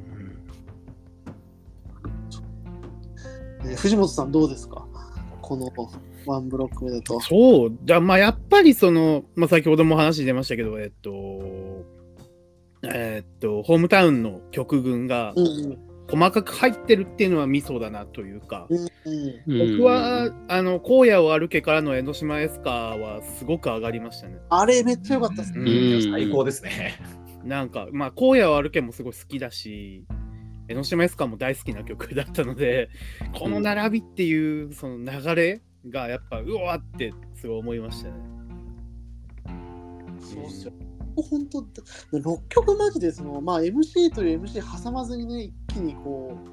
えね藤本さんどうですか？このワンブロック目だと。そう、じゃあまあやっぱりその、まあ、先ほども話出ましたけど、えっと、えっと、ホームタウンの曲群がうんうん細かく入ってるっていうのはミソだなというか、うんうん。うん僕は、あの、荒野を歩けからの江ノ島エスカーはすごく上がりましたね。あれめっちゃ良かったっすね、うん。最高ですね。なんか、まあ、荒野を歩けもすごい好きだし、江ノ島エスカーも大好きな曲だったので、この並びっていうその流れがやっぱ、うわーってすごい思いましたね。そうっすよ本当6曲マジでその、まあ、MC という MC 挟まずにね一気にこう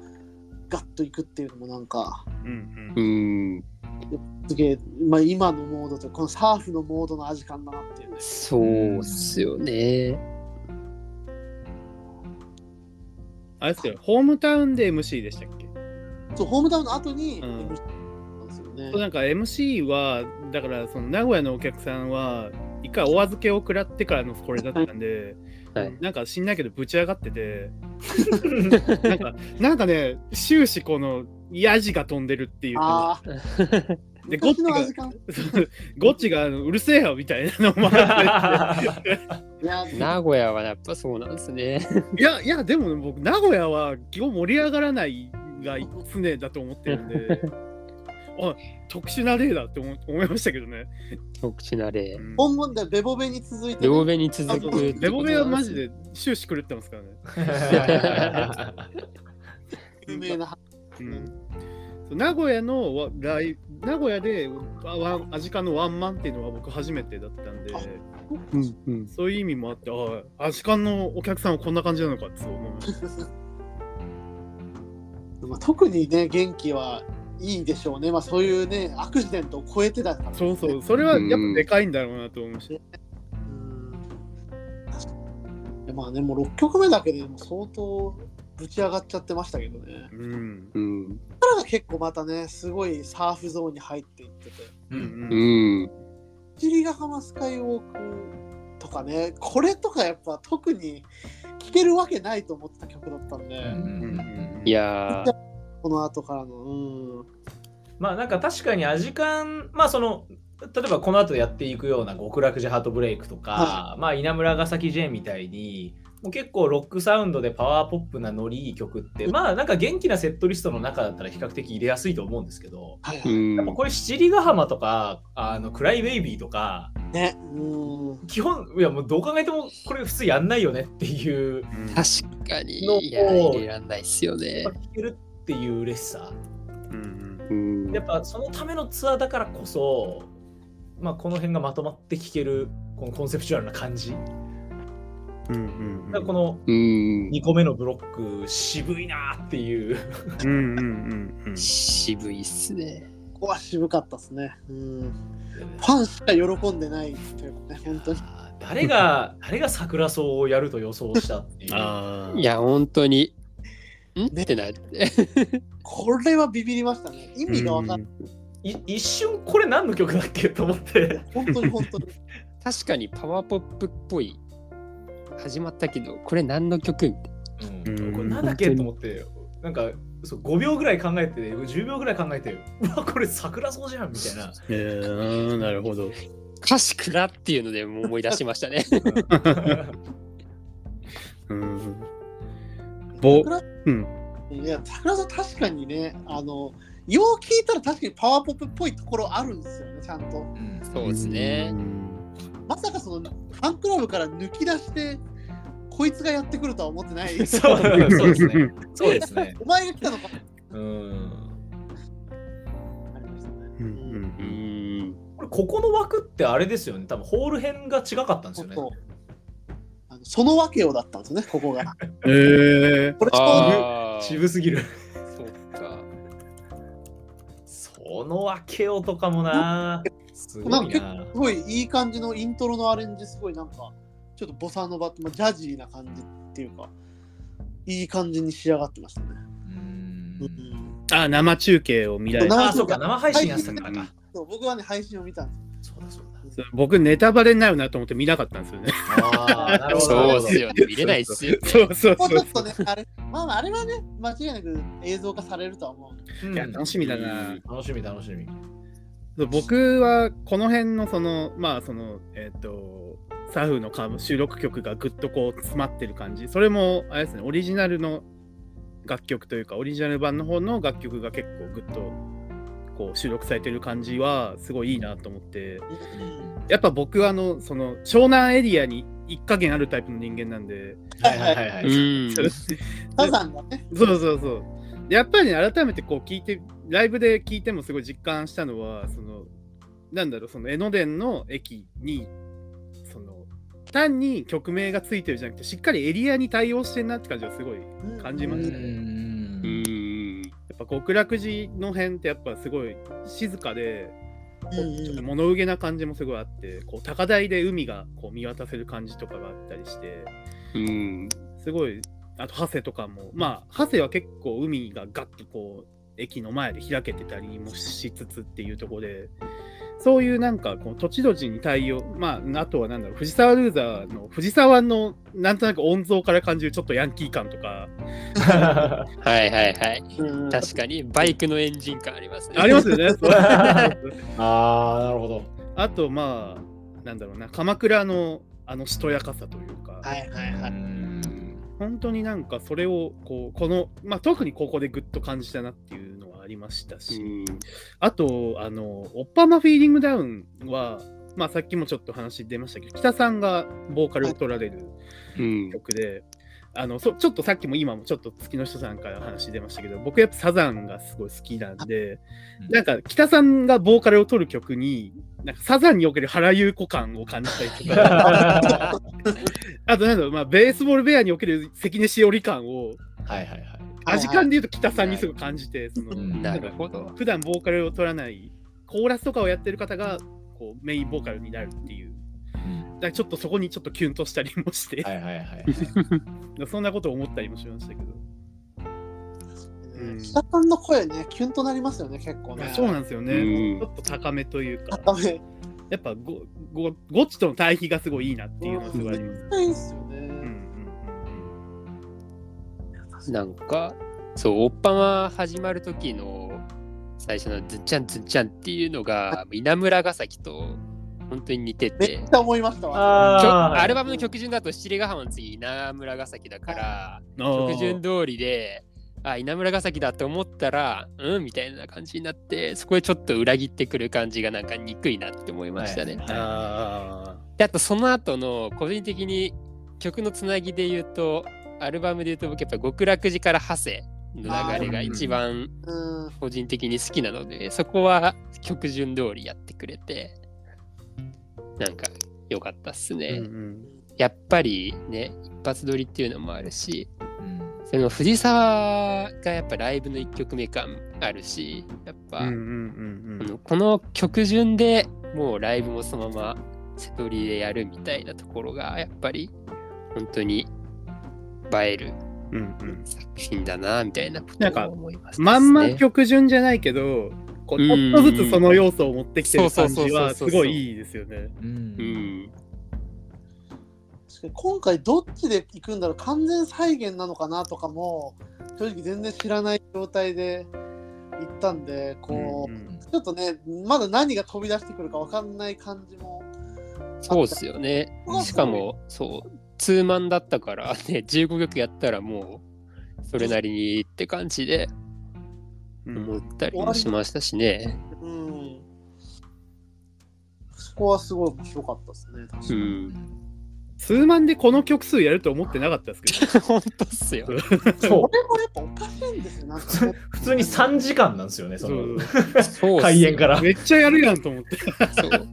ガッといくっていうのもなんかうんううん。んすげえ、まあ、今のモードとこのサーフのモードの味感だなっていうね。そうっすよね。あれですよ、ホームタウンで MC でしたっけ？そうホームタウンの後にうん。MC なんですよね、なんか MC は、だからその名古屋のお客さんは、一回お預けを食らってからのこれだったんで、はい。なんか知んないけどぶち上がってて、なんか、なんかね、終始このヤジが飛んでるっていうか、ああでゴッチがゴッチがうるせえよみたいなのもあって。い や名古屋はやっぱそうなんですね。いや、いや、でも僕、名古屋は基本盛り上がらないが常だと思ってるんで、あ特殊な例だって思思いましたけどね。特殊な例う。ん本物でベボベに続いて、ね、レボベに続あくそう。レボベはマジで終始狂ってますからね。有名なうん名古屋のわライ名古屋であワンアジカンのワンマンっていうのは僕初めてだったんで、うんうんそういう意味もあって、あアジカンのお客さんはこんな感じなのかってそう思いました。まあ、特にね元気はいいでしょうね。まあそういうねアクシデントを超えてだから、ね、そうそう、それはやっぱでかいんだろうなと思いまし。た。うん。まあねもう6曲目だけでも相当ぶち上がっちゃってましたけどね。うん。うんこれが結構またねすごいサーフゾーンに入っていってて。ううん。うん。ん。尻ヶ浜スカイウォークとかねこれとかやっぱ特に聴けるわけないと思ってた曲だったん。で、うん。いやーこの後からの。うん。まあなんか確かにアジカンまあその例えばこの後やっていくような極楽寺ハートブレイクとか、はまあ稲村ヶ崎 J みたいにもう結構ロックサウンドでパワーポップなノリいい曲ってまあなんか元気なセットリストの中だったら比較的入れやすいと思うんですけどはい。やっぱこれ七里ヶ浜とかあのクライベイビーとかねうん。基本いやもうどう考えてもこれ普通やんないよねっていう確かに。のいや入れらんないっすよね。聴けるっていう嬉しさうんうんやっぱそのためのツアーだからこそ、まあ、この辺がまとまって聴けるこのコンセプチュアルな感じ。うんうんだからこのうん2個目のブロック渋いなっていう。うんうんうんうん渋いっすねここは渋かったですね。うん。ファンしか喜んでないというかね、本当に。誰が誰が桜草をやると予想したっていう。あいや本当にん？ねってなって これはビビりましたね。意味がわかんない。い一瞬これ何の曲だっけと思って。本当に本当に。確かにパワーポップっぽい始まったけどこれ何の曲？みたいうんうんこれなんだっけと思って、なんかそう5秒ぐらい考えて、10秒ぐらい考えて、うわ、これ桜草じゃんみたいな。えー、なるほど。な歌詞暗っていうのでもう思い出しましたねうん。ぼ桜うん。いや、桜さん確かにね、あの、よう聞いたら確かにパワーポップっぽいところあるんですよね、ちゃんと。うんそうですねまさかそのファンクラブから抜き出して、こいつがやってくるとは思ってない。そうそうですね。そうですね。お前が来たのか。うん。ありましたね。うんうんうんこれ、ここの枠ってあれですよね。多分ホール編が違かったんですよね。そのそのわけをだったんですよね、ここが。えー、これちょっと渋すぎる。そっかその訳をとかもな。すごなんかいな。すごいいい感じのイントロのアレンジ、すごいなんか、ちょっとボサノバ、まあ、ジャジーな感じっていうか、いい感じに仕上がってましたね。うんうんあ、生中継を見られた。あ、そうか、生配信やってたからか。そう僕はね、配信を見たんですそうだそうだ。僕、ネタバレになるなと思って見なかったんですよね。ああ。そうっすよね見れないっすよねそうそうもうそうちょっとね、あれ、まあまあ、あれはね、間違いなく映像化されるとは思う。うんいや、楽しみだな。楽しみ、楽しみ。そう僕はこの辺のそのまあそのえっ、とサフのか収録曲がぐっとこう詰まってる感じそれもあれですねオリジナルの楽曲というかオリジナル版の方の楽曲が結構ぐっとこう収録されてる感じはすごいいいなと思って。やっぱ僕はあのその湘南エリアに一加減あるタイプの人間なんで。はいはいはいはい。うん。サザンがね、そうそうそう。やっぱりね、改めてこう聞いて、ライブで聞いてもすごい実感したのは、その、なんだろう、その江ノ電の駅に、その、単に曲名がついてるじゃなくて、しっかりエリアに対応してんなって感じはすごい、や感じまうしたね。ん。っぱ極楽寺の辺ってやっぱすごい静かで、ちょっと物憂げな感じもすごいあって、こう高台で海がこう見渡せる感じとかがあったりして、うん。すごい、あと、ハセとかも、まあ、ハセは結構海がガッとこう、駅の前で開けてたりもしつつっていうところで、そういうなんか、こう土地土地に対応、まあ、あとはなんだろう、藤沢ルーザーの藤沢のなんとなく音像から感じるちょっとヤンキー感とか、はいはいはい。うん確かにバイクのエンジン感ありますね。ありますよね。ああ、なるほど。あと、まあ、なんだろうな、鎌倉のあのしとやかさというか、はいはいはい。うん本当になんかそれをこうこの、まあ、特にここでぐっと感じたなっていうのはありましたし、うん。あとあのオッパマフィーリングダウンは、まあ、さっきもちょっと話出ましたけど北さんがボーカルを取られるうん。曲で、あのそちょっとさっきも今もちょっと月の人さんから話出ましたけど僕やっぱサザンがすごい好きなんで、うん。なんか北さんがボーカルを取る曲になんかサザンにおける原優子感を感じたりとか あとなんだろう、まあ、ベースボールベアにおける関根しおり感をはいはいはい。味感で言うと北さんにすぐ感じて、そのうんなるほど。普段ボーカルを取らないコーラスとかをやってる方がこうメインボーカルになるっていううんだからちょっとそこにちょっとキュンとしたりもして、はいはいはい。そんなことを思ったりもしましたけど、うん北さんの声ね、キュンとなりますよね、結構ね。そうなんですよね、うん。ちょっと高めというか。ダメ。やっぱゴゴゴッチとの対比がすごいいいなっていうのはすごいあります、いいっすよね。なんか、そう、オッパマ始まる時の最初のズンチャンズンチャンっていうのが、稲村ヶ崎と本当に似て、めってちゃ思いましたわ。アルバムの曲順だと七里ヶ浜の次稲村ヶ崎だから、曲順通りで、あ、稲村ヶ崎だって思ったら、うんみたいな感じになって、そこでちょっと裏切ってくる感じがなんか憎いなって思いましたね。はいあであとその後の個人的に曲のつなぎで言うと、アルバムで言うと僕やっぱ極楽寺からハセの流れが一番うん。個人的に好きなので、そこは曲順通りやってくれて、なんか良かったっすーね。うんうんやっぱりね、一発撮りっていうのもあるし、うんその藤沢がやっぱライブの1曲目感あるし、やっぱ、この曲順でもうライブもそのまま瀬取りでやるみたいなところがやっぱり本当に映えるうんうん。作品だなみたいなことなんかを思います、まんま曲順じゃないけどこうちょっとずつその要素を持ってきてる感じはすごいいいですよね。うん。うん。確かに今回どっちで行くんだろう完全再現なのかなとかも正直全然知らない状態で行ったんでこう、うんうんちょっとねまだ何が飛び出してくるか分かんない感じもそうっすよね。しかも、そう、ツーマンだったから、ね、15曲やったらもう、それなりにって感じでうん思ったりもしましたしね。うんそこはすごい面白かったですね確かうに、ん。数万でこの曲数やると思ってなかったですけど。本当っすよ。そうこれもやっぱおかしいんですよなんかね普通に3時間なんですよね、そのそう開演から。めっちゃやるやんと思って。そう。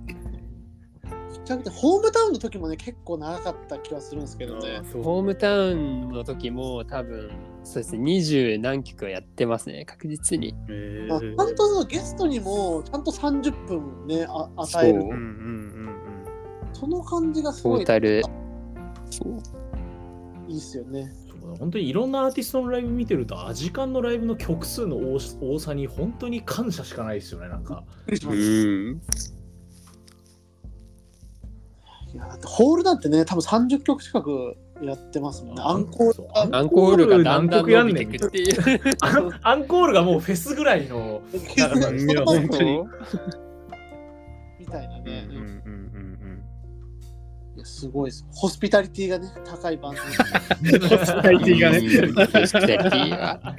ちなみにホームタウンの時もね結構長かった気はするんですけどねそうホームタウンの時も多分、そうですね、20何曲はやってますね、確実に。まあちゃんとそのゲストにもちゃんと30分ねあ与えるそううんうんうんその感じがすトごいータル。そう。いいっすよね本当にいろんなアーティストのライブ見てると、アジカンのライブの曲数の多多さに本当に感謝しかないですよね、なんか。いやだってホールなんてね多分30曲近くやってますもんねアンコールがアンコールがだんだん伸びてくっていう。アンコールがもうフェスぐらいの。や本当にみたいなね、うんうんすごいですホスピタリティがね高いバンドうん。ホスピタリティがね。うん ホスピタリティが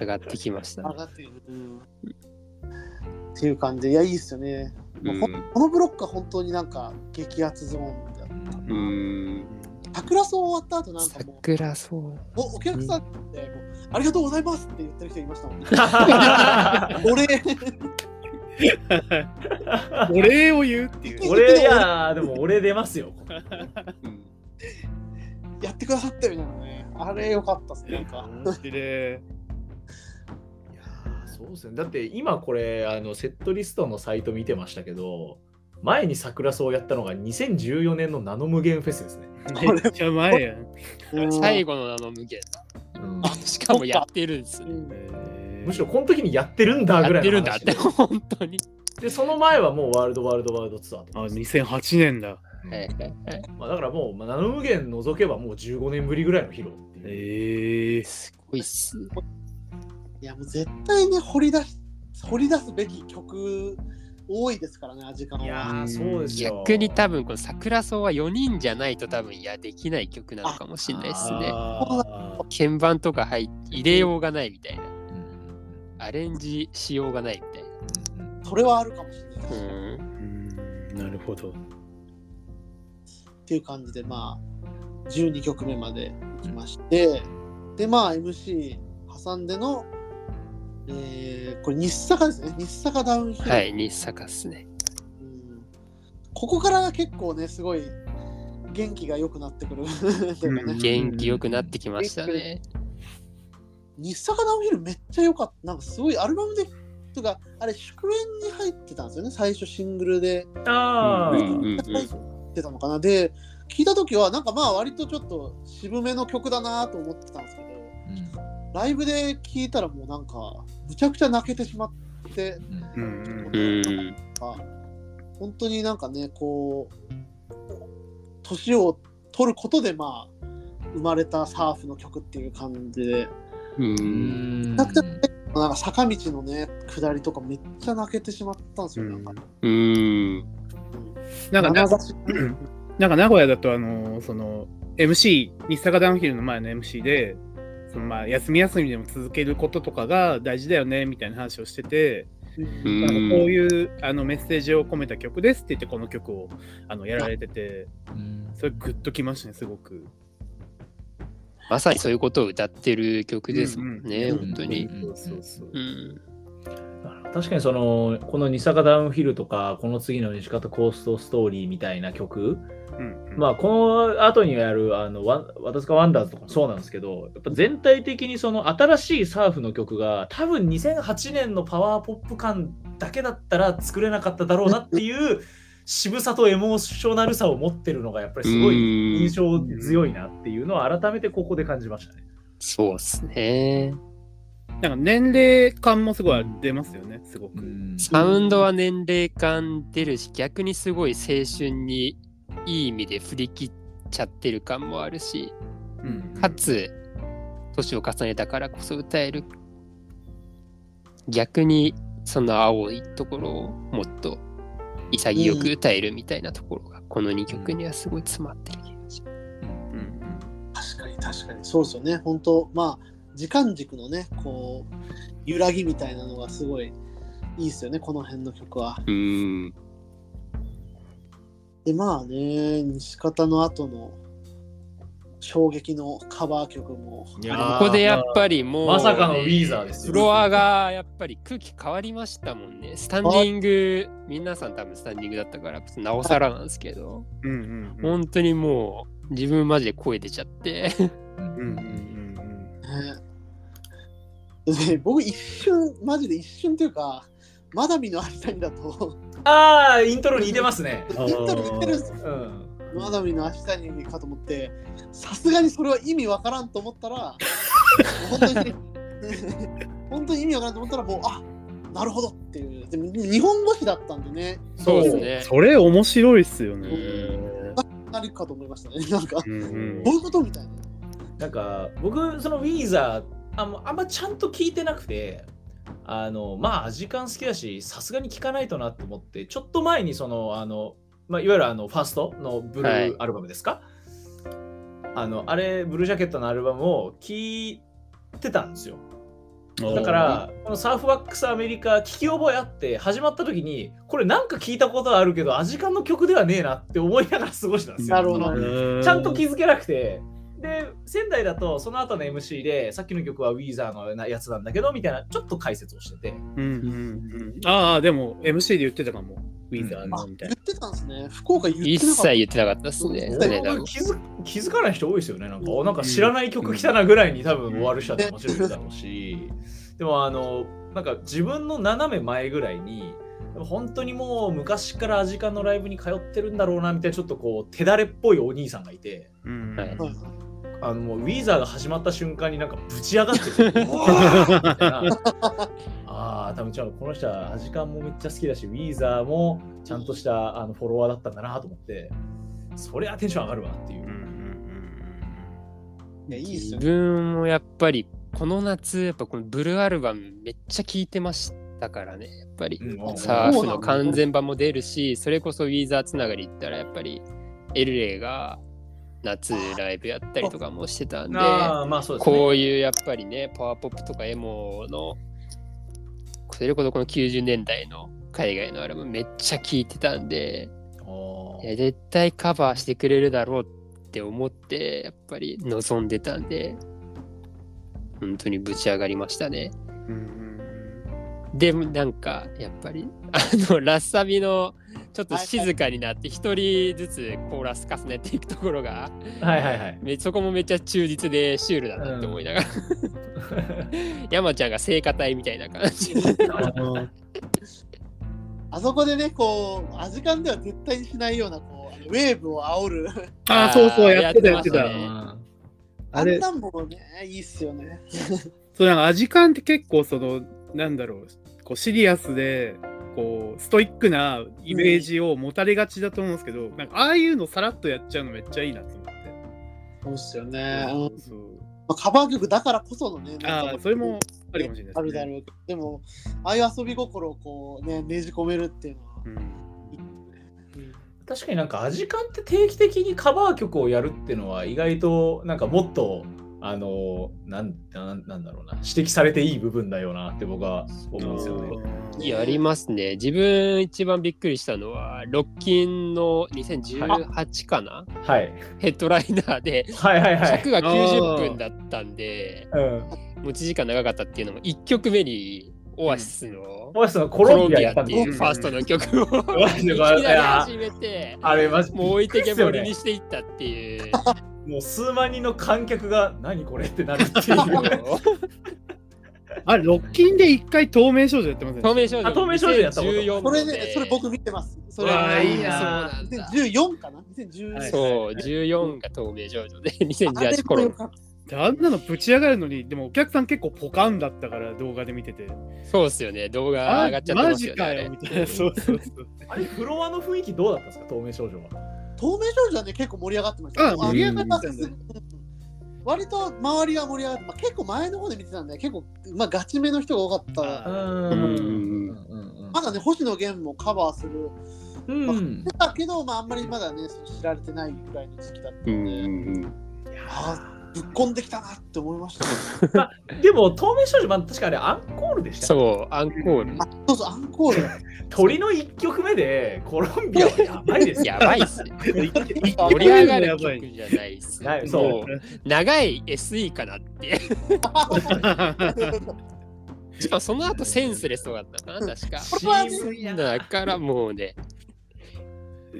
上がってきました。上がってる、うん、っていう感じでいやいいっすよね、うん。このブロックは本当になんか激アツゾーンだったうな、ん。桜草終わった後なんかもう桜そう。おお客さんってもうありがとうございますって言ってる人いましたもんね 俺お礼を言うっていう。俺、いやー、でも俺出ますよ。うんやってくださったみたいなねあれよかったっすねなんか面白いいやーそうですね。だって今これあのセットリストのサイト見てましたけど、前に桜草をやったのが2014年のナノ無限フェスですね。めっちゃ前やん。うん最後のあの無限。うんしかもやってるんですう。んむしろこの時にやってるんだぐらいの話やってるんだって、本当に。で、その前はもうワールドワールドワールドツアーとあ、か。2008年だ。まあ、だからもう、まあ、ナノ無限除けばもう15年ぶりぐらいの披露。ええ。すごいっす。いやもう絶対ね掘り出し掘り出すべき曲多いですからね時間いやはー、そうですよ。逆に多分この桜草は4人じゃないと多分いやできない曲なのかもしれないですね。あー鍵盤とか入入れようがないみたいな。うんアレンジしようがないみたいうんそれはあるかもしれない、な。うん。うん、なるほど。っていう感じでまあ12曲目まで行きまして、でまあ MC 挟んでのえー、これ日坂ですね日坂ダウンヒル、はい、日坂っすね。うんここから結構ねすごい元気が良くなってくるね、うん元気良くなってきましたね。日坂ダウンヒルめっちゃ良かった。なんかすごいアルバムでとかあれ祝宴に入ってたんですよね。最初シングルで。あー。うんうんうん入ってたのかな。で聞いた時はなんかまあ割とちょっと渋めの曲だなと思ってたんですけどライブで聞いたらもうなんかむちゃくちゃ泣けてしまって。うんうんううん。ん。本当になんかねこう年を取ることでまあ生まれたサーフの曲っていう感じでう。うんんめちゃくちゃなんか坂道のね下りとかめっちゃ泣けてしまったんですよ、なんかうん。なんかなんか名古屋だとあのその MC 日坂ダウンヒルの前の MC でそのまあ休み休みでも続けることとかが大事だよねみたいな話をしてて、うんなんかこういうあのメッセージを込めた曲ですって言ってこの曲をあのやられててうんそれグッときましたねすごく。まさにそういうことを歌ってる曲ですもんね、うん本当に。うんそうそう。うん。確かにそのこの「二坂ダウンヒル」とかこの次の「西方コーストストーリー」みたいな曲うんうんまあこの後にやるあのワワタスカワンダーズとかもそうなんですけどやっぱ全体的にその新しいサーフの曲が多分2008年のパワーポップ感だけだったら作れなかっただろうなっていう渋さとエモーショナルさを持ってるのがやっぱりすごい印象強いなっていうのを改めてここで感じましたね。そうっすね。なんか年齢感もすごい出ますよねすごく。サウンドは年齢感出るし、逆にすごい青春にいい意味で振り切っちゃってる感もあるし、うんかつ年を重ねたからこそ歌える逆にその青いところをもっと潔く歌えるみたいなところがこの2曲にはすごい詰まってる気がします。うん確かに確かに。そうですよね。本当まあ時間軸のねこう揺らぎみたいなのがすごいいいですよねこの辺の曲は。うーん。でまあね西方の後の衝撃のカバー曲もここでやっぱりもう、まさかのウィーザーですよ。フロアがやっぱり空気変わりましたもんね。スタンディング、皆さん多分スタンディングだったから、なおさらなんですけど、うんうんうん。本当にもう自分マジで声出ちゃって。うんうんうん僕一瞬マジで一瞬というかまだ見の明日にだと。ああ、イントロ似てますね。イントロ似てるんですよ。うん。まだ見の明日にかと思ってさすがにそれは意味わからんと思ったら本当に 本当に意味わからんと思ったらもうあなるほどっていう。でも日本語詞だったんでね。そうですね。それ面白いっすよね。なるかと思いましたねなんかうんうん。どういうことみたいな。なんか僕そのウィーザーああんまちゃんと聞いてなくてあのまあ時間好きだしさすがに聞かないとなと思ってちょっと前にそのあの、まあ、いわゆるあのファーストのブルはい。ーアルバムですか、あのあれブルージャケットのアルバムを聞いてたんですよ。だからこのサーフワックスアメリカ聞き覚えあって始まった時にこれなんか聞いたことあるけどアジカンの曲ではねえなって思いながら過ごしたんですよ。なるほど。ちゃんと気づけなくて、で、仙台だとその後の MC で、さっきの曲はウィーザーのなやつなんだけど、みたいな、ちょっと解説をしてて、うんうんうんああ、でも MC で言ってたかも。ウィーザーのあみたいな。言ってたんですね。福岡言って一なかった。切言ってなかったですね。気づ気づかない人多いですよね。なんか、うん。なんか知らない曲来たなぐらいに多分終わる人はもちろんいるだろうし、でもあの、なんか自分の斜め前ぐらいに、本当にもう昔からアジカンのライブに通ってるんだろうなみたいなちょっとこう手だれっぽいお兄さんがいて。うんあのもうウィーザーが始まった瞬間になんかぶち上がってて うわーみたいなああ多分じゃあこの人はアジカンもめっちゃ好きだしウィーザーもちゃんとしたあのフォロワーだったんだなと思って。そりゃテンション上がるわっていう。やいいっす自分もやっぱりこの夏やっぱこのブルーアルバムめっちゃ聴いてましたからねやっぱり。うんサーフの完全版も出るしそれこそウィーザーつながり言ったらやっぱりエルレイが夏ライブやったりとかもしてたんでああまあそうですね。こういうやっぱりねパワーポップとかエモのそれこそこの90年代の海外のアルバムめっちゃ聴いてたんで絶対カバーしてくれるだろうって思ってやっぱり望んでたんで本当にぶち上がりましたね。うんうん。でもなんかやっぱりあのラッサビのちょっと静かになって一人ずつコーラス重ねていくところがはいはいはい。めそこもめっちゃ忠実でシュールだなって思いながら、山ちゃんが聖歌隊みたいな感じ。あそこでねこうアジカンでは絶対にしないようなこうウェーブを煽る。ああ、そうそう、やってた、ややってた。ね。ああれ。んなんもねいいっすよね。そう、なんか、アジカンって結構、その、なんだろう、こう、シリアスで、こう、ストイックなイメージを持たれがちだと思うんですけど、なんか、ああいうのさらっとやっちゃうのめっちゃいいなと思って。そうっすよね、うんそうまあ、カバー曲だからこそのねあなんかあ、それもありかもしれないです、ね。あるだろうけどでもああいう遊び心をこうねねじ込めるっていうのは、うん。うん確かになんかアジカンって定期的にカバー曲をやるっていうのは意外となんかもっとあのなんなんなんだろうな。指摘されていい部分だよなって僕は思うんですよね。やりますね。自分一番びっくりしたのはロッキンの2018かな、はい。ヘッドライナーではいはいはい。尺が90分だったんでうん。持ち時間長かったっていうのも1曲目にオアシスのもしそのココロンロンビアっていうファーストの曲をマジでいきなり始めてあれマジもう置いてけぼりにしていったっていう。もう数万人の観客が何これってなるっていう。あれ、ロッキンで一回透明少女やってますね。透明少女。あ透明少女やったこと。2014それねでそれ僕見てます。それうわーいいなそうなんだ2014かな2014はい。そう14が透明少女であれ2018コロンもよかっあんなのぶち上がるのに、でもお客さん結構ポカンだったから動画で見てて。そうっすよね。動画上がっちゃってマますよねあれジかよみたいな。そうそうそう。あれフロアの雰囲気どうだったんですか？透明少女は。透明少女はね、結構盛り上がってました。あ盛り上がってたんだうん。割と周りが盛り上がって、まあ、結構前の方で見てたんで、結構、まあ、ガチめの人が多かった。うんうん。まだね、星野源もカバーする。うん。うんだけど、まあ、あんまりまだね、知られてないぐらいの時期だったうんんで、うん。あぶっこんできたなって思いました ね。でも透明少女まあ確かあれアンコールでしたそう、アンコール。あそうそう、アンコール。鳥の1曲目でコロンビアはやばいですよやばいっすね。盛盛り上がる曲じゃないっすそう長い SE かなって。しかもその後センスレスだったかな、確か。これはねだからもうね、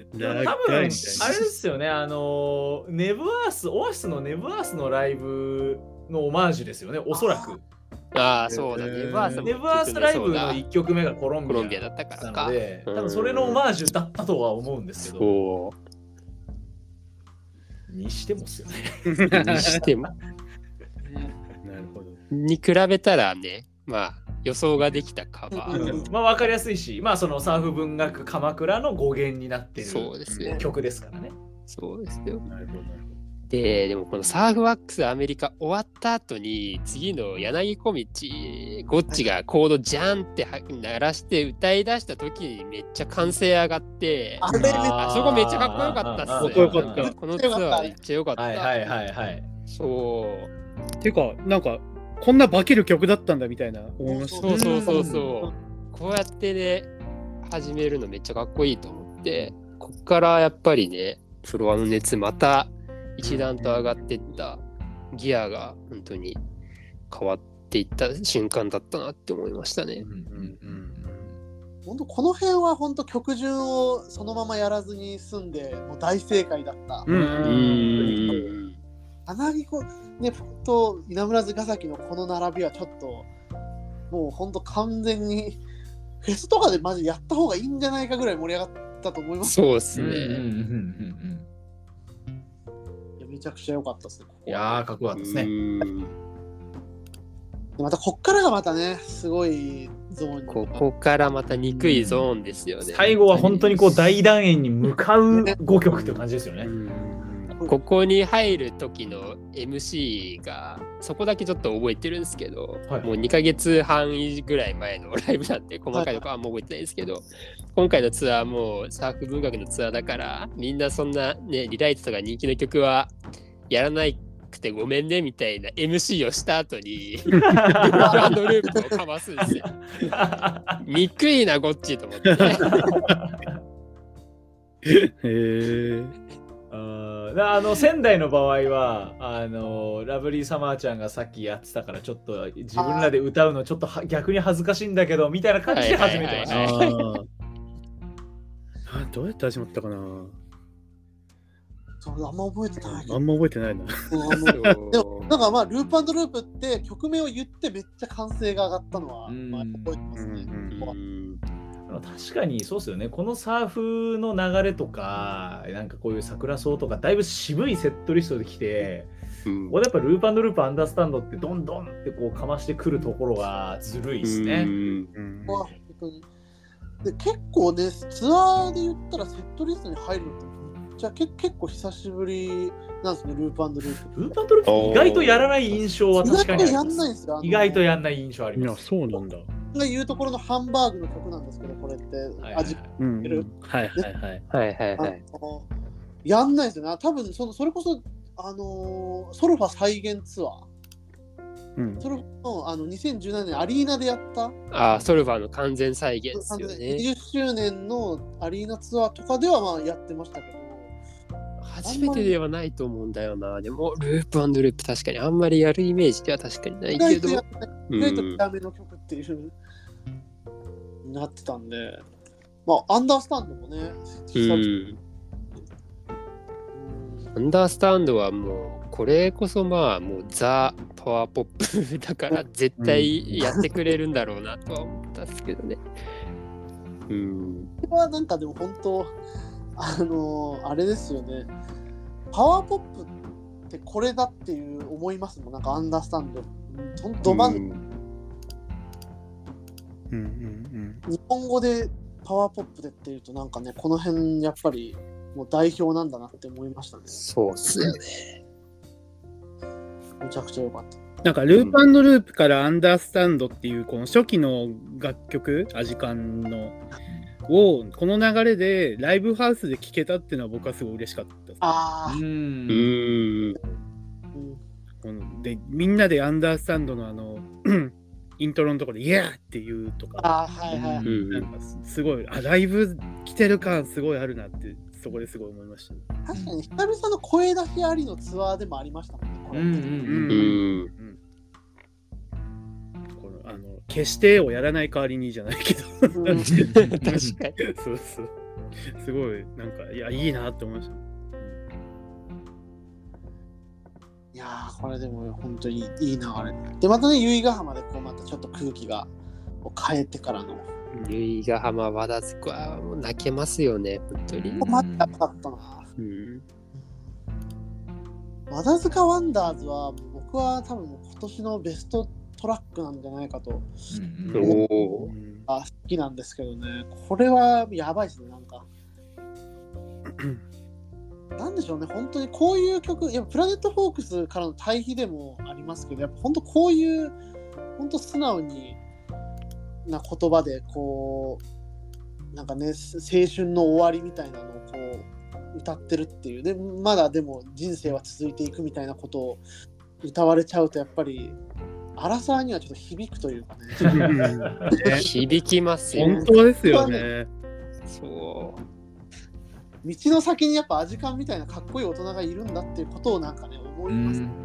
多分あれですよねあのネブアースオアシスのネブアースのライブのオマージュですよねおそらく。ああ、そうだ、えーネバースもネブアースライブの1曲目がコロンビアコロンビアだったからか。多うん分それのオマージュだったとは思うんですけど。そう。にしてもっすよね。にしても。なるほど。に比べたらね、まあ予想ができたカバー。うんまあ分かりやすいしまあそのサーフ文学鎌倉の語源になってるそうですね。曲ですからねそうですよ。なるほど。で、でもこのサーフワックスアメリカ終わった後に、次の柳小路、ゴッチがコードジャンっては鳴らして歌い出した時にめっちゃ歓声上がって、あそこめっちゃかっこよかったっすかっこよかったこのツアーめっちゃよかった。はいはいはいはいそう。てか、なんか、こんな化ける曲だったんだみたいな思いました。そうそうそうそう。こうやってね、始めるのめっちゃかっこいいと思って、こっからやっぱりね、フロアの熱また一段と上がってったギアが本当に変わっていった瞬間だったなって思いましたねうん。うんうん本当この辺は本当曲順をそのままやらずに済んでもう大正解だった。うんううん。ん。穴木こねと稲村ヶ崎のこの並びはちょっともう本当完全にフェスとかでマジやった方がいいんじゃないかぐらい盛り上がったと思います。そうっすね。めちゃくちゃ良かったですね。ここいやーかっこよかったですねまたこっからがまたねすごいゾーンにここからまた憎いゾーンですよね。最後は本当にこう大団円に向かう5曲っていう感じですよね。ここに入る時の MC がそこだけちょっと覚えてるんですけど、はいもう2ヶ月半ぐらい前のライブなんで細かいとこはあんま覚えてないですけど、今回のツアーもサーフ文学のツアーだからみんなそんなねリライトとか人気の曲はやらなくてごめんねみたいな MC をした後にループループをかますんですよ。憎いなゴッチと思って。へえ。あーあの仙台の場合はあのラブリーサマーちゃんがさっきやってたからちょっと自分らで歌うのちょっとは逆に恥ずかしいんだけどみたいな感じで始めてました。どうやって始まったかな？あんま覚えてないあんま覚えてないな。でもなんかまあループループって曲名を言ってめっちゃ歓声が上がったのは、覚えてますね。うんここはうん確かにそうですよねこのサーフの流れとかなんかこういう桜草とかだいぶ渋いセットリストできてうんこれやっぱループループアンダースタンドってどんどんってこうかましてくるところがずるいですね。うんうんここは本当にで結構ねツアーで言ったらセットリストに入るのってめっちゃけ結構久しぶりなんですねループループ。ループループ意外とやらない印象は意確かにあり外とやんますないんです意外とやんない印象ありいや、ます。そうなんだ。が言うところのハンバーグの曲なんですけどこれって、味うはいはいはい。はいはいあはい。のやんないですよね。多分そのそれこそあのーソルファ再現ツアー。うんソルファのあの2017年アリーナでやったああ、ソルバーの完全再現ですよね。20周年のアリーナツアーとかではまあやってましたけど、初めてではないと思うんだよな。でも、ループループ確かにあんまりやるイメージでは確かにない意けど外とやっ。てう意外とんダメの曲っていうなってたんで、まあアンダースタンドもね、うん。アンダースタンドはもう、これこそまあ、もうザ・パワーポップだから絶対やってくれるんだろうなとは思ったんですけどね。うん。これはなんかでも本当あのーあれですよね。パワーポップってこれだっていう思いますもん。なんかアンダースタンド。ほんど真んうん。うんうん日本語でパワーポップでっていうとなんかねこの辺やっぱりもう代表なんだなって思いましたね。そうっすよね。めちゃくちゃ良かった。なんかループループからアンダースタンドっていうこの初期の楽曲、アジカンのをこの流れでライブハウスで聴けたっていうのは僕はすごい嬉しかったです。ああ、うんうーん。うんこのでみんなでアンダースタンドのあのイントロのところで「イエー!」っていうとか、ああ、はいはい。なんかすすごいあライブ来てる感すごいあるなってそこですごい思いました、ね。確かに久々の声出しありのツアーでもありましたもんね。これうんうんううんん。このあの決してをやらない代わりにじゃないけどうん 確かに。そうそうすごいなんかいやいいなって思いました。いやー、これでも本当にいい流れ。で、またね、由比ヶ浜でこうまたちょっと空気がこう変えてからの。由比ヶ浜和田塚はもう泣けますよね、本当に。うんここまでやばかったな。うん。和田塚ワンダーズは僕は多分今年のベストトラックなんじゃないかとおお。うんあ好きなんですけどねこれはやばいですねなんか なんでしょうね本当にこういう曲いやプラネットフォークスからの対比でもありますけどやっぱ本当こういう本当素直にな言葉でこうなんかね青春の終わりみたいなのをこう歌ってるっていうでまだでも人生は続いていくみたいなことを歌われちゃうとやっぱりアラサーにはちょっと響くというかね ね響きますよ。本当ですよね。そう。道の先にやっぱアジカンみたいなかっこいい大人がいるんだっていうことをなんかね思います、うん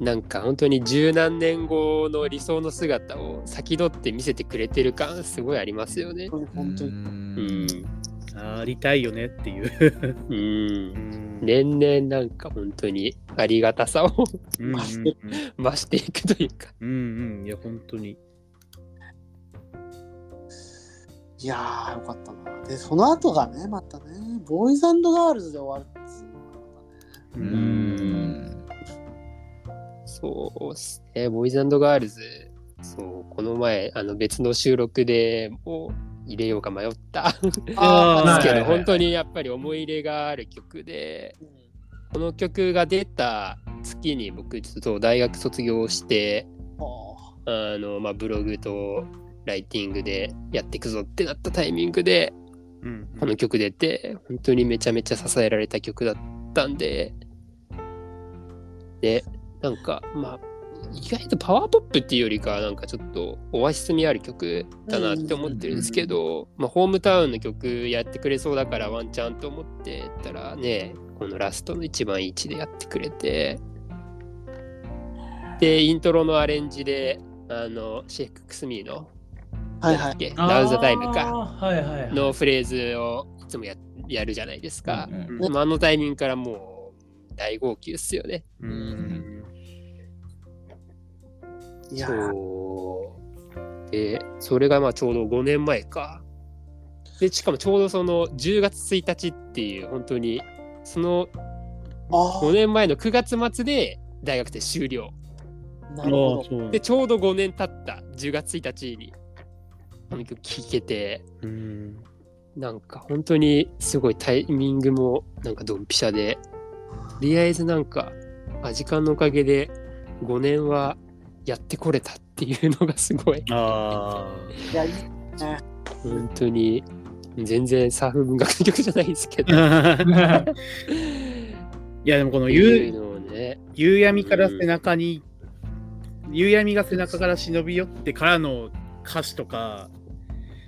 なんか本当に十何年後の理想の姿を先取って見せてくれてる感すごいありますよね。本当に本当にうん。ありたいよねっていう。うん。うん年々なんか本当にありがたさを増していくというか。うんうんいや本当に。いやーよかったな。でその後がねまたねボーイズガールズで終わるっつうのがまたね。ううん。んそうっすね。ボーイズガールズ、そう、この前、あの別の収録でも入れようか迷った。んですあけど、本当にやっぱり思い入れがある曲で、うんこの曲が出た月に僕、ちょっと大学卒業して、ああの、まあ、ブログとライティングでやっていくぞってなったタイミングで、うん。この曲出て、本当にめちゃめちゃ支えられた曲だったんで、で、なんか、まあ、意外とパワーポップっていうよりかは、なんかちょっとオアシス味ある曲だなって思ってるんですけど、まあ、ホームタウンの曲やってくれそうだからワンチャンと思ってたらね、このラストの一番いい位置でやってくれて、で、イントロのアレンジで、あの、シェイク・クスミーの、はいはいナウザタイムか。はいはいはい。のフレーズをいつもややるじゃないですか。うんうんあのタイミングからもう大号泣っすよね。うんいやーそう。で、それがまあちょうど5年前か。で、しかもちょうどその10月1日っていう本当にそのあ5年前の9月末で大学生終了。ーなるほどで、ちょうど5年経った10月1日にこの曲聴けて、うん。なんか本当にすごいタイミングもなんかドンピシャで、とりあえずなんか、あ時間のおかげで5年はやってこれたっていうのがすごい、あ本当に全然サーフ文学の曲じゃないですけど、あ。いやでもこの夕夕闇から背中に、夕闇が背中から忍び寄ってからの歌詞とか、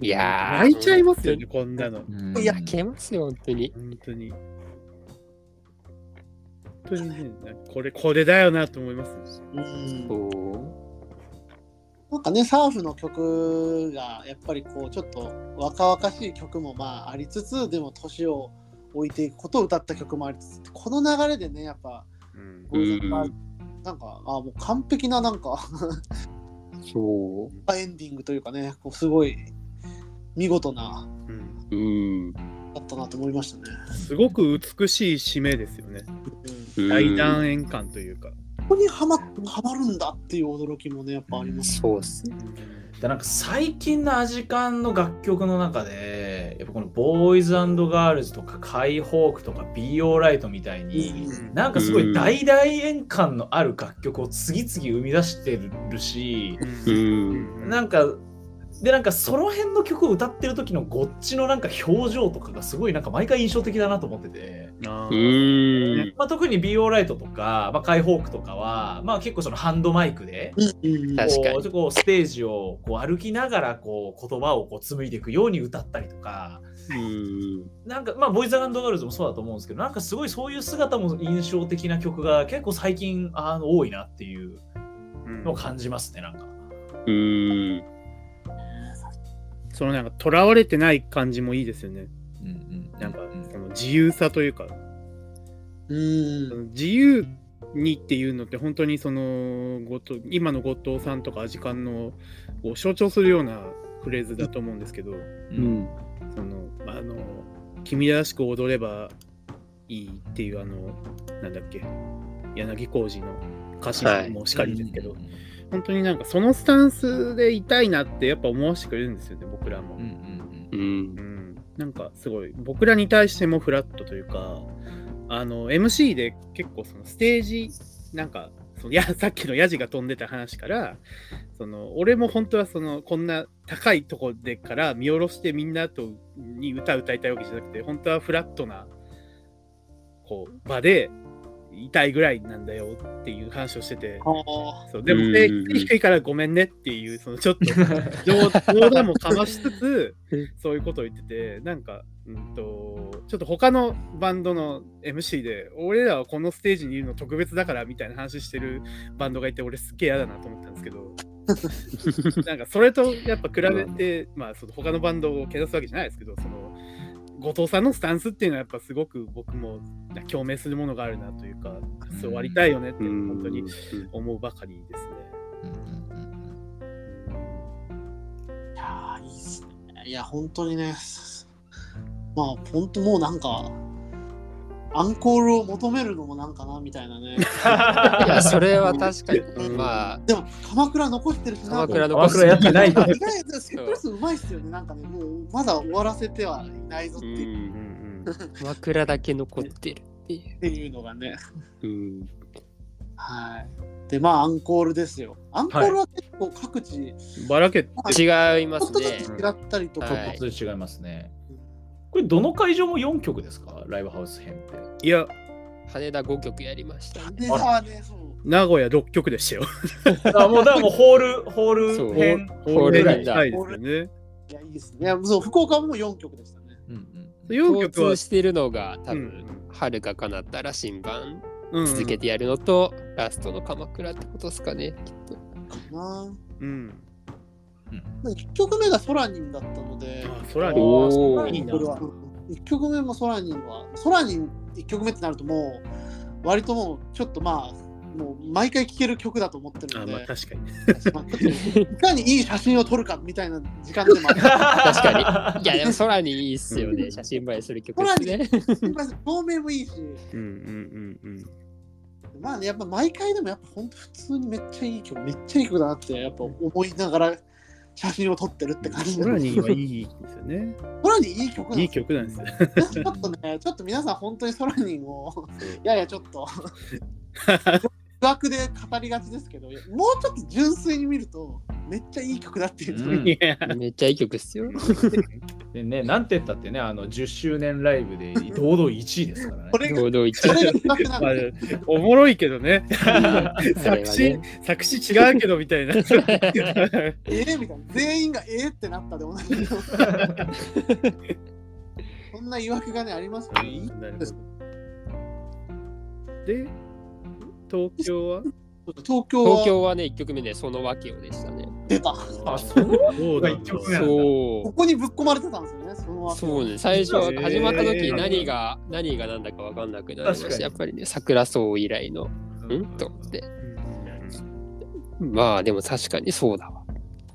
いやー、泣いちゃいますよね、こんなの。うんいや泣けますよ、本当に。本当に。本当にね、これ、これだよなと思います。うんそなんかねサーフの曲がやっぱりこうちょっと若々しい曲もまあありつつでも年を置いていくことを歌った曲もありつつこの流れでねやっぱうんんなんかあもう完璧ななんかう、そう。エンディングというかねこうすごい見事なうんうん。だったなと思いましたね。すごく美しい締めですよね。うん、うん大団円感というか。ここにはまはまるんだっていう驚きもねやっぱあります。そうっすね。でなんか最近のアジカンの楽曲の中でで、やっぱこのボーイズガールズとかカイホークとか Be Alright みたいに、うんなんかすごい大大演感のある楽曲を次々生み出してるし、うんなんか、で、なんかその辺の曲を歌ってる時のゴッチのなんか表情とかがすごいなんか毎回印象的だなと思ってて、うあまあ、特に Be Alright とか、まあ、カイホークとかは、まあ結構そのハンドマイクで、うんうん確かに。こうこうステージをこう歩きながらこう言葉をこう紡いでいくように歌ったりとか、うんなんかまあボーイズガールズもそうだと思うんですけど、なんかすごいそういう姿も印象的な曲が結構最近あの多いなっていううんのを感じますね、なんか。うんそのなんか、とらわれてない感じもいいですよね。うんうん。なんか、その自由さというか、うん。自由にっていうのって本当にそのごと今の後藤さんとかアジカンのを象徴するようなフレーズだと思うんですけど、うん。そのあの君らしく踊ればいいっていうあのなんだっけ。柳小路の歌詞もしかりですけど、本当になんかそのスタンスでいたいなってやっぱ思わせてくれるんですよね僕らも。うんうんうん。うん、なんかすごい僕らに対してもフラットというかあの MC で結構そのステージなんかそのや さっきのヤジが飛んでた話からその俺も本当はそのこんな高いとこでから見下ろしてみんなとに歌歌いたいわけじゃなくて本当はフラットなこう場でいたいぐらいなんだよっていう話をしてて。あそうでもうん背低いからごめんねっていうそのちょっと冗 冗談もかましつつ そういうことを言っててなんか、うん、とちょっと他のバンドの MC で俺らはこのステージにいるの特別だからみたいな話してるバンドがいて俺すっげえ嫌だなと思ったんですけど なんかそれとやっぱ比べて、まあその他のバンドをけなすわけじゃないですけどその後藤さんのスタンスっていうのはやっぱすごく僕も共鳴するものがあるなというかそうありたいよねってうん本当に思うばかりですね。いやーいいっすね。いや、本当にね。まあ、本当もうなんか、アンコールを求めるのもなんかなみたいなね。いやそれは確かにまあでも、鎌倉残してるしな鎌倉鎌倉やってないと。意外とセットリストうまいっすよね。なんかね、もうまだ終わらせてはいないぞってういう,、鎌倉だけ残ってるっていっていうのがね。ううんはい。で、まあ、アンコールですよ。アンコールは結構各地、うんばらけ違いますちょっとずねつ違ったりとか、違いますね。これどの会場も4曲ですか？ライブハウス編って。いや羽田5曲やりましたねではね、そう。名古屋6曲でしたよ。あもうだからもうホール、ホール編。ホールラインだしたいですよね。いや、いいですね。いやそう、福岡も4曲でしたね。うんうん4共曲してるのが多うん分遥か叶ったら新版うん続けてやるのと、ラストの鎌倉ってことですかねきっとかな。うん。まあ、1曲目がソラニンだったので、あ、空に。おーいいなこれは1曲目もソラニンは、ソラニン1曲目ってなるともう、割ともう、ちょっとまあ、もう毎回聴ける曲だと思ってるあ、ので、まあ確かに。まあいかにいい写真を撮るかみたいな時間でもある。確かに いやでも空にいいっすよね写真映えする曲ですね透明もいいし、うんうんうんうん。まあね、やっぱ毎回でもやっぱ本当普通にめっちゃいい曲、めっちゃいい曲だなって、やっぱ思いながら写真を撮ってるって感じ空にはいいですよね。空にいい曲なんいいですよ。曲なんですよ。ちょっとね、ちょっと皆さん本当に空にを、ややちょっと、疑惑で語りがちですけど、もうちょっと純粋に見ると、めっちゃいい曲だっていうのうんめっちゃいい曲っすよ でね、なんて言ったってね、あの10周年ライブで堂々1位ですからねこ。れが、堂々おもろいけどね。作詞ね、作詞違うけどみたいな。ええみたいな、全員がええってなったで同じよ。そんな疑惑がね、ありますよね。で、東京は？東京は。東京はね1曲目ねその訳をでしたね。出た。あ、そう？そうだ一曲目そここにぶっ込まれてたんですよね、そのう後そうね最初始まった時何が何が何だか分かんなくなりま確かに。したやっぱりね桜草以来のん。と思って。うん。まあでも確かにそうだわ。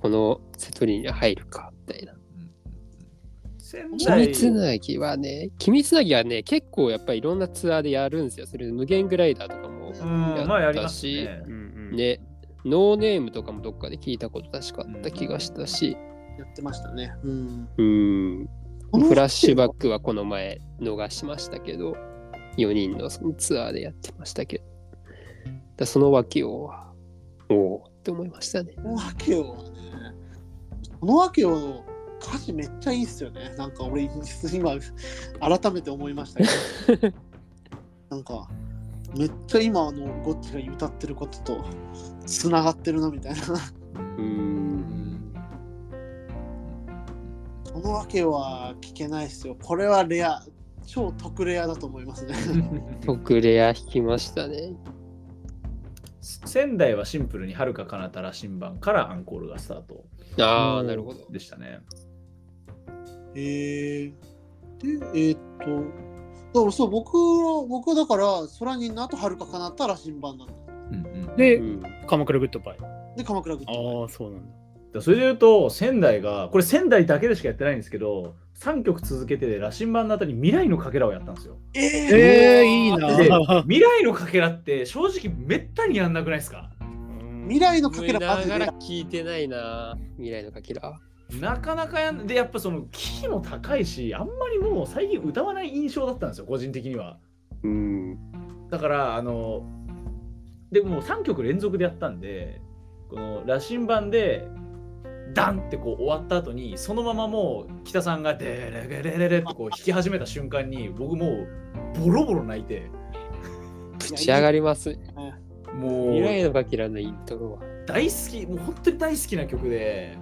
このセトリに入るかみたいな。仙君台つなぎはね、君つなぎはね、結構やっぱりいろんなツアーでやるんですよ。それ無限グライダーとかもうん、まあやりますやねう。んうんね、ノーネームとかもどっかで聞いたこと確かあった気がしたし、やってましたね。うん。うん、フラッシュバックはこの前逃しましたけど、4人のそのツアーでやってましたけど、だその訳を、おおって思いましたね。このわけをはね、このわけを歌詞めっちゃいいっすよね。なんか俺今改めて思いましたけど。なんかめっちゃ今あのゴッチが歌ってることとつながってるなみたいな。うーん。このわけは聞けないっすよ。これはレア、超特レアだと思いますね。特レア引きましたね。仙台はシンプルにはるか彼方羅針盤からアンコールがスタートああ、なるほど。でしたね。えー、で、えーっと、そうそう僕は僕はだから空にの後はるか彼方羅針盤なんだ。うんうんで、うん鎌倉グッドバイ。で、鎌倉グッド。ああ、そうなんだ。だそれで言うと仙台がこれ仙台だけでしかやってないんですけど3曲続けてで羅針盤の後に未来のかけらをやったんですよ。えー、えー、いいなで未来のかけらって正直めったにやんなくないですか？未来のかけらマジで聞いてないな。未来のかけら。なかなかやんでやっぱそのキーも高いしあんまりもう最近歌わない印象だったんですよ個人的には。うん。だからあのでもう3曲連続でやったんでこの羅針盤でダンってこう終わった後にそのままもう北さんがデレレレレレってこう弾き始めた瞬間に僕もうボロボロ泣いてぶち上がります。もう未来のかけらのイントロは。大好きもう本当に大好きな曲で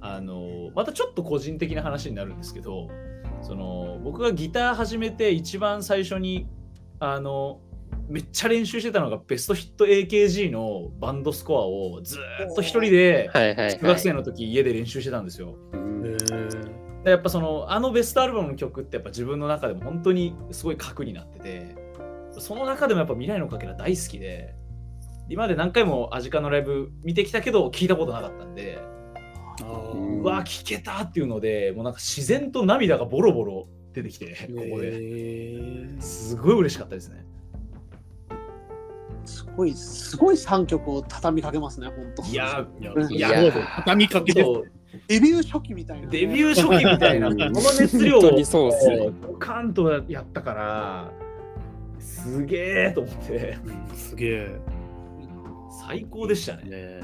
あのまたちょっと個人的な話になるんですけどその僕がギター始めて一番最初にあのめっちゃ練習してたのがベストヒット AKG のバンドスコアをずーっと一人ではいはい、はい。中学生の時家で練習してたんですよ。やっぱそのあのベストアルバムの曲ってやっぱ自分の中でも本当にすごい核になっててその中でもやっぱ未来のかけら大好きで今まで何回もアジカのライブ見てきたけど聞いたことなかったんでうわ聞けたっていうのでもうなんか自然と涙がボロボロ出てきてここで。えすごい嬉しかったですね。すごい、すごい3曲を畳みかけますね、本当。いやいや、畳みかけてそう。デビュー初期みたいな、デビュー初期みたいなこうん。の熱量を本当にそうっすね。ドカンとやったからすげえと思って。うんすげえ。最高でしたね。ね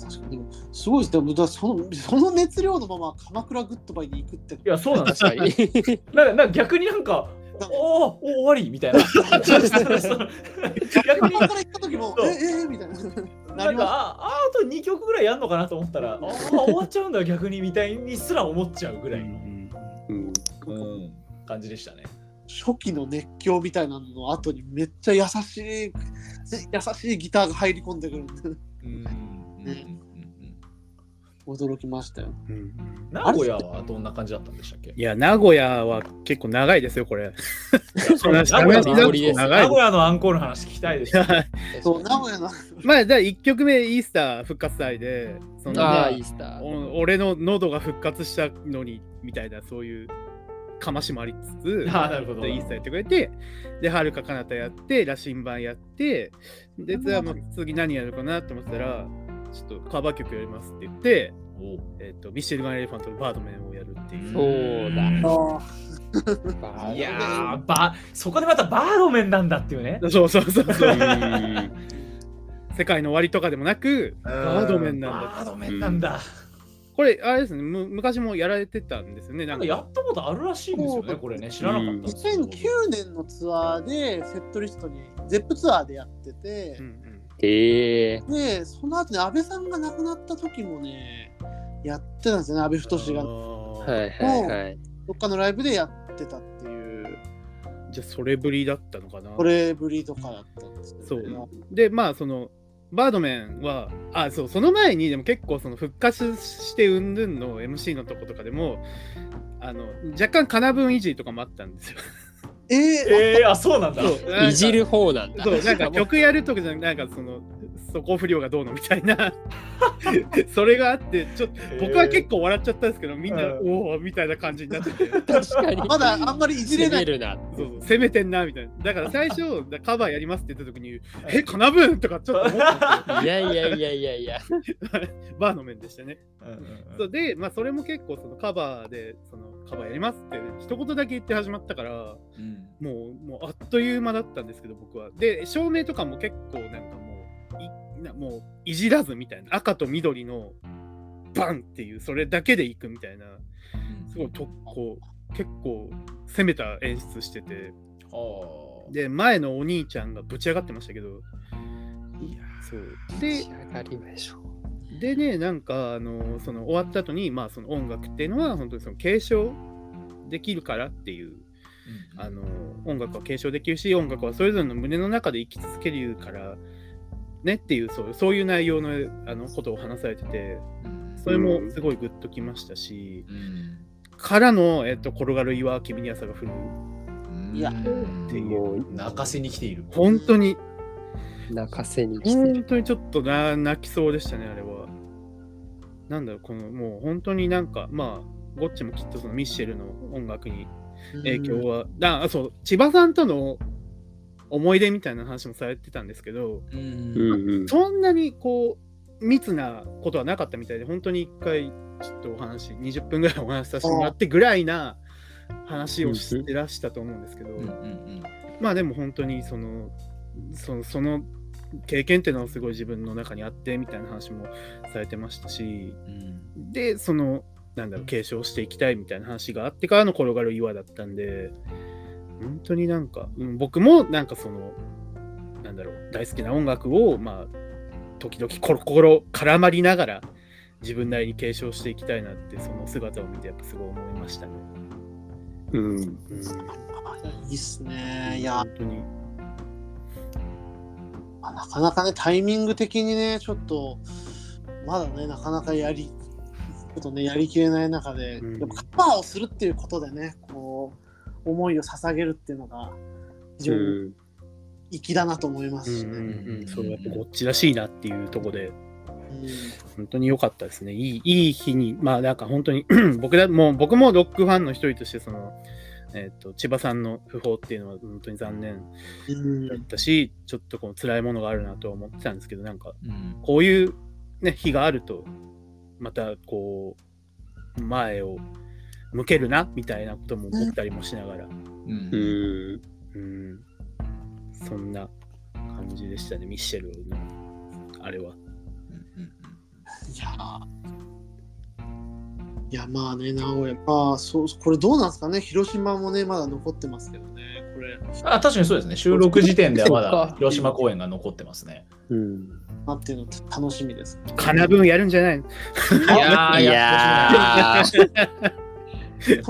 確かに。すごいです。でもだそのその熱量のまま鎌倉グッドバイに行くって。いやそうなんです確かに。なんかな逆になんかおーお終わりみたいな 逆に鎌倉行った時も、え、え、えみたいな。ななんかあああと2曲ぐらいやんのかなと思ったら ああ終わっちゃうんだ逆にみたいにすら思っちゃうぐらいの、うんうん感じでしたねす。初期の熱狂みたいなのの後にめっちゃ優しい、優しいギターが入り込んでくるうん驚きましたよ。うんうん名古屋はどんな感じだったんでしたっけ？いや、名古屋は結構長いですよ、これ。名話古屋のアンコールの話聞きたいです。そう、名古屋の。まあ、だ1曲目、イースター復活祭で、そのあイースター。お俺の喉が復活したのにみたいなそういうかましもありつつあーなるほどでイースターやってくれてではるか彼方やって羅針盤やってでじゃあもう次何やるかなと思ってたらちょっとカバー曲やりますって言って、おえっとミシェルガン・エレファントのバードメンをやるっていう。そうだ。あ いやーばそこでまたバードメンなんだっていうね。そうそうそうそう。うん世界の終わりとかでもなくバードメンなんだ。バードメンなんだ。これあれですね。む昔もやられてたんですよね。なんか。やったことあるらしいんですよね、これね。知らなかったんですよ。2009年のツアーでセットリストに、ゼップツアーでやっててう、んへえ。で、その後に安倍さんが亡くなった時もね、やってたんですよね、安倍太が。うん、ははいはいはい。どっかのライブでやってたっていう、じゃあそれぶりだったのかな？これぶりとかだったんですけど、そうでまあそのバードメンはあそうその前にでも結構その復活してうんぬんの MC のとことかでもあの若干かな分いじりとかもあったんですよ。えー、えー、あ、そうなんだ。いじる方なんだ。そうなんか曲やるとかじゃなんかその底不良がどうのみたいな それがあってちょっと僕は結構笑っちゃったんですけどみんな、うんおおみたいな感じになってて確かに。まだあんまりいじれない。攻めるな。そうそう攻めてんなみたいなだから最初カバーやりますって言った時に「えカナブーン!」とかちょっと思ったいやいやいやいやいや。バーの面でしたね。うんうんうんそうで、まあ、それも結構そのカバーでそのカバーやりますって一言だけ言って始まったからうん。もうもうあっという間だったんですけど僕は。で照明とかも結構なんかもういなもういじらずみたいな赤と緑のバンっていうそれだけでいくみたいなすごいとこう結構攻めた演出してて。で前のお兄ちゃんがぶち上がってましたけど。いやそう。で仕上がりましょう。でね、なんか、あの、その終わった後に、まあ、その音楽っていうのは、本当にその継承できるからっていう、あの、音楽は継承できるし、音楽はそれぞれの胸の中で生き続けるから、ねっていう、そうそういう内容のあのことを話されてて、それもすごいグッときましたし、うんからの、えっと、転がる岩は君に朝が降る。うんいやっていうもう泣かせに来ている。本当に、泣かせに来て本る。当にちょっとな泣きそうでしたね、あれは。なんだろう、このもう本当になんか、まあ、ゴッチもきっとそのミッシェルの音楽に影響は、だあそう、千葉さんとの思い出みたいな話もされてたんですけど、うん。そんなにこう、密なことはなかったみたいで、本当に一回、ちょっとお話、20分ぐらいお話しさせてもらってぐらいな話をしてらしたと思うんですけど、うんうん。まあでも本当にその、その、その経験っていうのはすごい自分の中にあってみたいな話もされてましたし、うんで、その、なんだろう、継承していきたいみたいな話があってからの転がる岩だったんで、本当になんか、うん僕もなんかその、なんだろう、大好きな音楽を、まあ、時々コロコロ絡まりながら、自分なりに継承していきたいなって、その姿を見て、やっぱすごい思いましたね。うん。うん、いいっすね。いや本、当に。まあなかなかね、タイミング的にね、ちょっと、まだね、なかなかやり、ちょっとね、やりきれない中で、うん。やっぱカバーをするっていうことでね、こう、思いを捧げるっていうのが、非常に粋だなと思いますしね。うんうんうん、そう、やっぱこっちらしいなっていうところで、うん。本当に良かったですね。いいいい日に、まあなんか本当に 僕だもう僕もロックファンの一人としてその、えっと千葉さんの訃報っていうのは本当に残念うん。だったし、ちょっとこう辛いものがあるなとは思ってたんですけど、なんかうん。こういう、ね、日があると、またこう、前を向けるなみたいなことも思ったりもしながら、うん。うん。うん、そんな感じでしたね、ミッシェルのあれは。いやーいやまあね、名古屋、まあそう、これどうなんですかね、広島もね、まだ残ってますけどね、これ、あ確かにそうですね。収録時点ではまだ広島公演が残ってますね。うん。なんていうの楽しみです。かなぶんやるんじゃないの？いやー、いやそ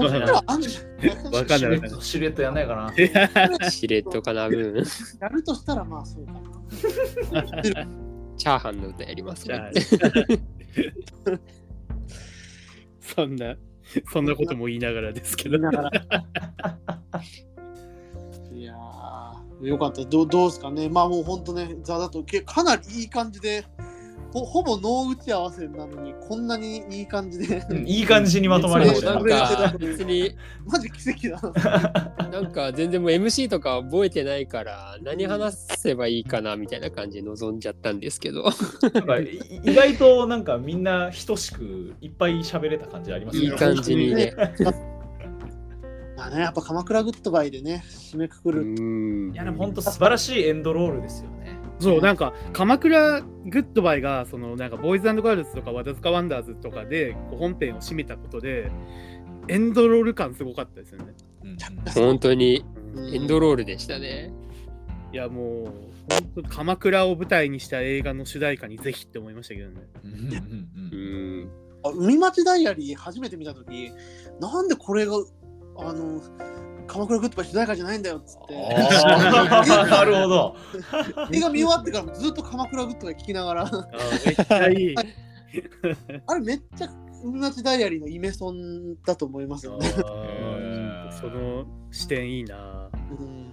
したらあんじゃわかんないシルエットシルエットやんないかな。しれっとかな分、やるとしたらまあそうかな。チャーハンの歌やりますねあ。そんな、そんなことも言いながらですけど。いやー、よかった。どうどうですかね。まあもう本当ね、ザだとけかなりいい感じで、ほほぼノー打ち合わせなのに、こんなにいい感じで、うんいい感じにまとまりましたなんね。か別にマジ奇跡だな。なんか全然もう MC とか覚えてないから何話せばいいかなみたいな感じで臨んじゃったんですけど意外となんかみんな等しくいっぱい喋れた感じありますいい感じにね。まあね、やっぱ鎌倉グッドバイでね、締めくくうる。んいやでも本当素晴らしいエンドロールですよね。そう、なんか、鎌倉グッドバイが、その、なんか、ボーイズガールズとか、和田塚ワンダーズとかで、本編を締めたことで、エンドロール感すごかったですよね。う ん本当にうんエンドロールでしたね。いや、もう、本当鎌倉を舞台にした映画の主題歌にぜひって思いましたけどね。うんうんうんうん。あ海街ダイアリー初めて見たとき、なんでこれが、あの、鎌倉グッドバイ主題歌じゃないんだよっつって。なるほど。映画見終わってからもずっと鎌倉グッドバイ聞きながら、あめっちゃいい。あれめっちゃ海街ダイアリーのイメソンだと思いますよね。その視点いいな。うん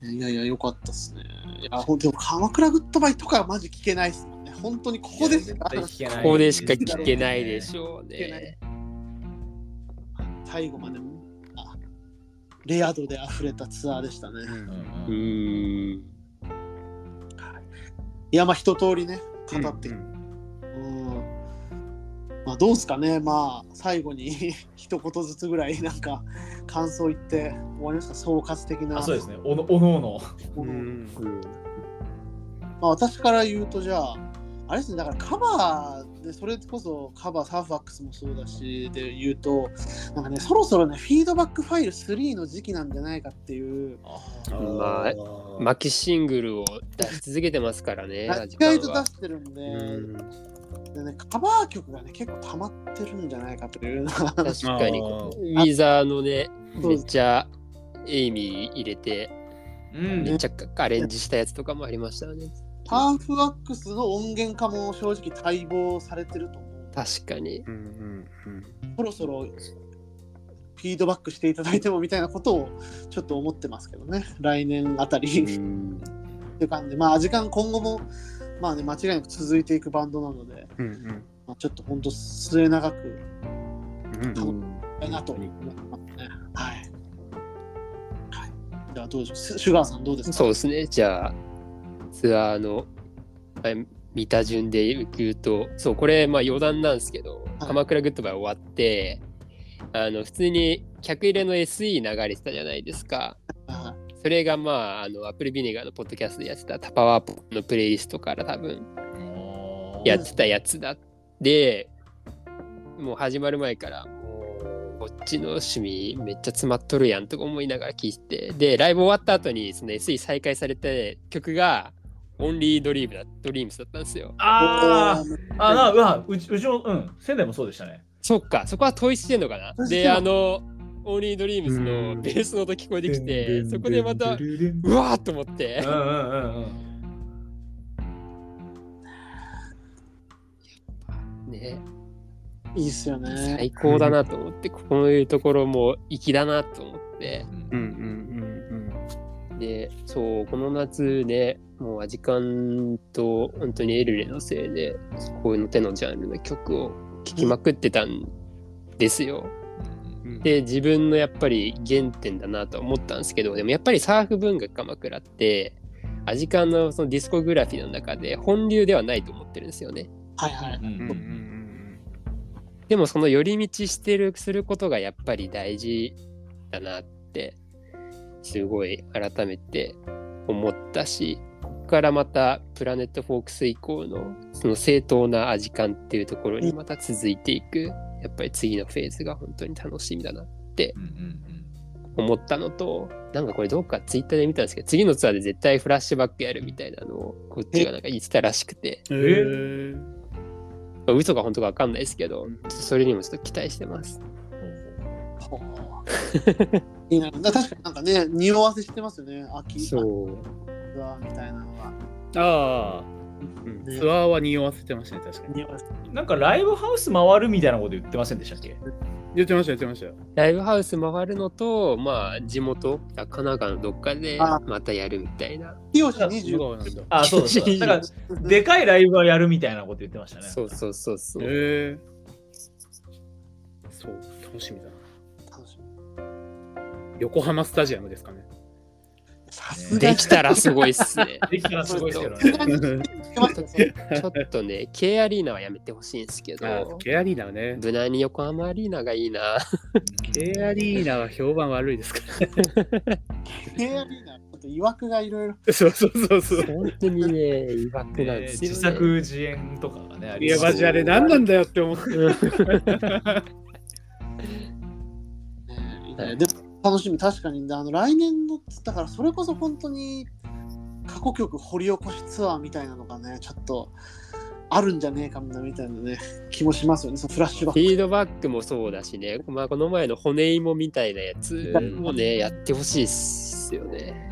いやいや、よかったっすね。いや、ほんと、鎌倉グッドバイとかはマジ聞けないっすもんね。本当にここでしかここでしか聞けないでしょうね。最後まであレア度で溢れたツアーでしたね。うん。い。や、まあ一通りね、語って。きうん。うん。まあどうですかね、まあ最後に 一言ずつぐらいなんか感想言って終わりますか、総括的な。あそうですね。おのおのおの。うん。うん。まあ、私から言うとじゃあ、あれですね、だからカバーで、それこそカバー、サーファックスもそうだし、で言うと、なんかね、そろそろね、フィードバックファイル3の時期なんじゃないかっていう、まあマキシングルを出し続けてますからね。意外と出はしてるんで、うんでね、カバー曲がね、結構溜まってるんじゃないかという。確かに。ウィザーのね、めっちゃエイミー入れて、うんめっちゃアレンジしたやつとかもありましたよね。ハーフワックスの音源化も正直待望されてると思う。確かに。うんうんそろそろフィードバックしていただいてもみたいなことをちょっと思ってますけどね、来年あたり。うんっていう感じで、まあ、時間今後も、まあね、間違いなく続いていくバンドなので、うんうんまあ、ちょっと本当末永くうんしたいなと思いますね。はい。はい、ではどうでしょうシュシュガーさんどうですか？そうですね。じゃあ、ツアーのあ見た順で言うと、そう、これ、まあ余談なんですけど、はい鎌倉グッドバイ終わって、あの、普通に客入れの SE 流れてたじゃないですか。はそれがまあ、あの、アップルビネガーのポッドキャストでやってたタパワーポのプレイリストから多分やってたやつだ。で、もう始まる前から、こっちの趣味めっちゃ詰まっとるやんとか思いながら聞いて、で、ライブ終わった後に、その SE 再開されて、曲が、オンリードリームだ、ドリームスだったんですよ。あー。あなうわうちうちもうん。仙台もそうでしたね。そっか、そこは統一してんのかな？で、あの、オンリードリームスのベースの音聞こえてきて、そこでまた、うわーっと思って。うん、うんうんうん。ね、いいっすよね。最高だなと思って、こういうところも粋だなと思って、うんうん。で、そう、この夏ね、もうアジカンと本当にエルレのせいで、こういうの手のジャンルの曲を聴きまくってたんですよ。で、自分のやっぱり原点だなと思ったんですけど、でもやっぱりサーフ文学鎌倉って、アジカンのそのディスコグラフィーの中で本流ではないと思ってるんですよね。はいはい。でもその寄り道してるすることがやっぱり大事だなってすごい改めて思ったしからまたプラネットフォークス以降のその正当な味感っていうところにまた続いていく。やっぱり次のフェーズが本当に楽しみだなって思ったのとなんかこれどっかツイッターで見たんですけど次のツアーで絶対フラッシュバックやるみたいなのをこっちがなんか言ってたらしくて。へー。まあ嘘か本当か分かんないですけどそれにもちょっと期待してます。いいな。確かになんかね、匂わせしてますよね、秋。そうツアーみたいなのは。ああ、うんねツアーは匂わせてましたね、確かに。なんかライブハウス回るみたいなこと言ってませんでしたっけ？言ってました、言ってましたよ。ライブハウス回るのと、まあ、地元、神奈川のどっかであまたやるみたいな。清志そう20なんだ。あそうだそうだだからでかいライブはやるみたいなこと言ってましたねそうそうそうそう。へえ。そう、楽しみだな。楽しみ横浜スタジアムですかね。さすがにできたらすごいっすね。できたらすごいですけどねちょっとね、K アリーナはやめてほしいんですけあど、ケアリーナはね。無難に横浜アリーナがいいな。ケアリーナは評判悪いですかケアリーナ、ちょっと曰くがいろいろ。ら。そうそうそうそう。本当にね、いわくなんねですよ、ね。自作自演とかがねあいや、りそうマジあれ何なんだよって思って。ねでも楽しみ、確かに、あの来年の、だからそれこそ本当に過去曲掘り起こしツアーみたいなのがね、ちょっとあるんじゃねえかみたいなね、気もしますよね、そのフラッシュバック。フィードバックもそうだしね、まあ、この前の骨芋みたいなやつもね、やってほしいっすよね。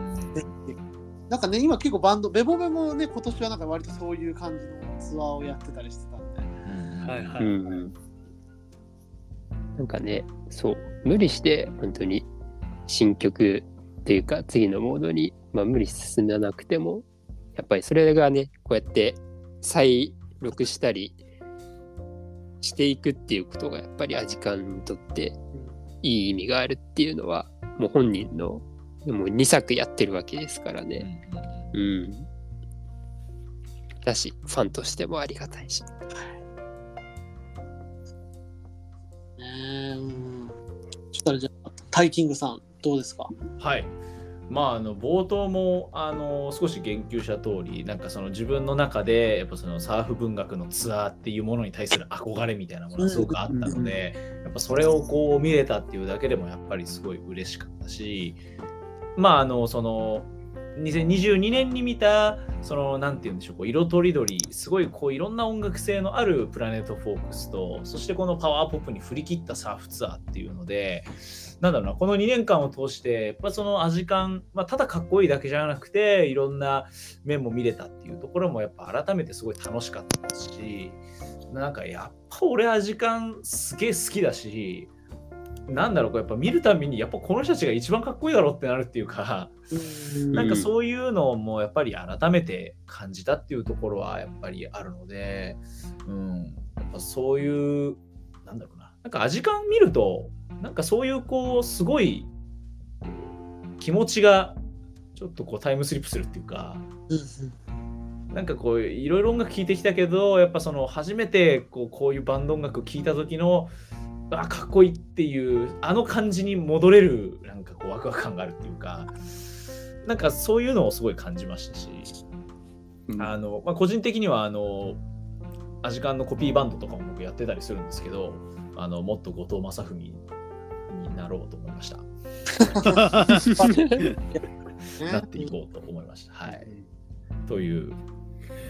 なんかね、今結構バンド、ベボベもね、今年はなんか割とそういう感じのツアーをやってたりしてたんで。はいはい。うん。なんかね、そう、無理して本当に新曲っていうか次のモードにまあ無理進まなくても、やっぱりそれがね、こうやって再録したりしていくっていうことが、やっぱりアジカンにとっていい意味があるっていうのは、もう本人の、もう2作やってるわけですからね。うん。だし、ファンとしてもありがたいし。ねうん。そしたらじゃあ、タイキングさん、どうですか？はい。まあ、あの冒頭もあの少し言及した通りなんかその自分の中でやっぱそのサーフ文学のツアーっていうものに対する憧れみたいなものがすごくあったので、やっぱそれをこう見れたっていうだけでもやっぱりすごい嬉しかったしまああのその2022年に見たそのなんて言うんでしょうこう色とりどりすごいこういろんな音楽性のあるプラネットフォークスとそしてこのパワーポップに振り切ったサーフツアーっていうのでなんだろうなこの2年間を通してやっぱそのアジカン、まあ、ただかっこいいだけじゃなくていろんな面も見れたっていうところもやっぱ改めてすごい楽しかったですしなんかやっぱ俺アジカンすげえ好きだしなんだろうこうやっぱ見るたびにやっぱこの人たちが一番かっこいいだろうってなるっていうかなんかそういうのもやっぱり改めて感じたっていうところはやっぱりあるので、うん、やっぱそういうなんだろうななんかアジカン見るとなんかそういうこうすごい気持ちがちょっとこうタイムスリップするっていうかなんかこういろいろ音楽聴いてきたけどやっぱその初めてこうこういうバンド音楽聴いた時のあかっこいいっていうあの感じに戻れるなんかこうワクワク感があるっていうかなんかそういうのをすごい感じましたし、うん。あのまあ、個人的にはあのアジカンのコピーバンドとかも僕やってたりするんですけどあのもっと後藤正文になろうと思いました。なっていこうと思いました。はい。という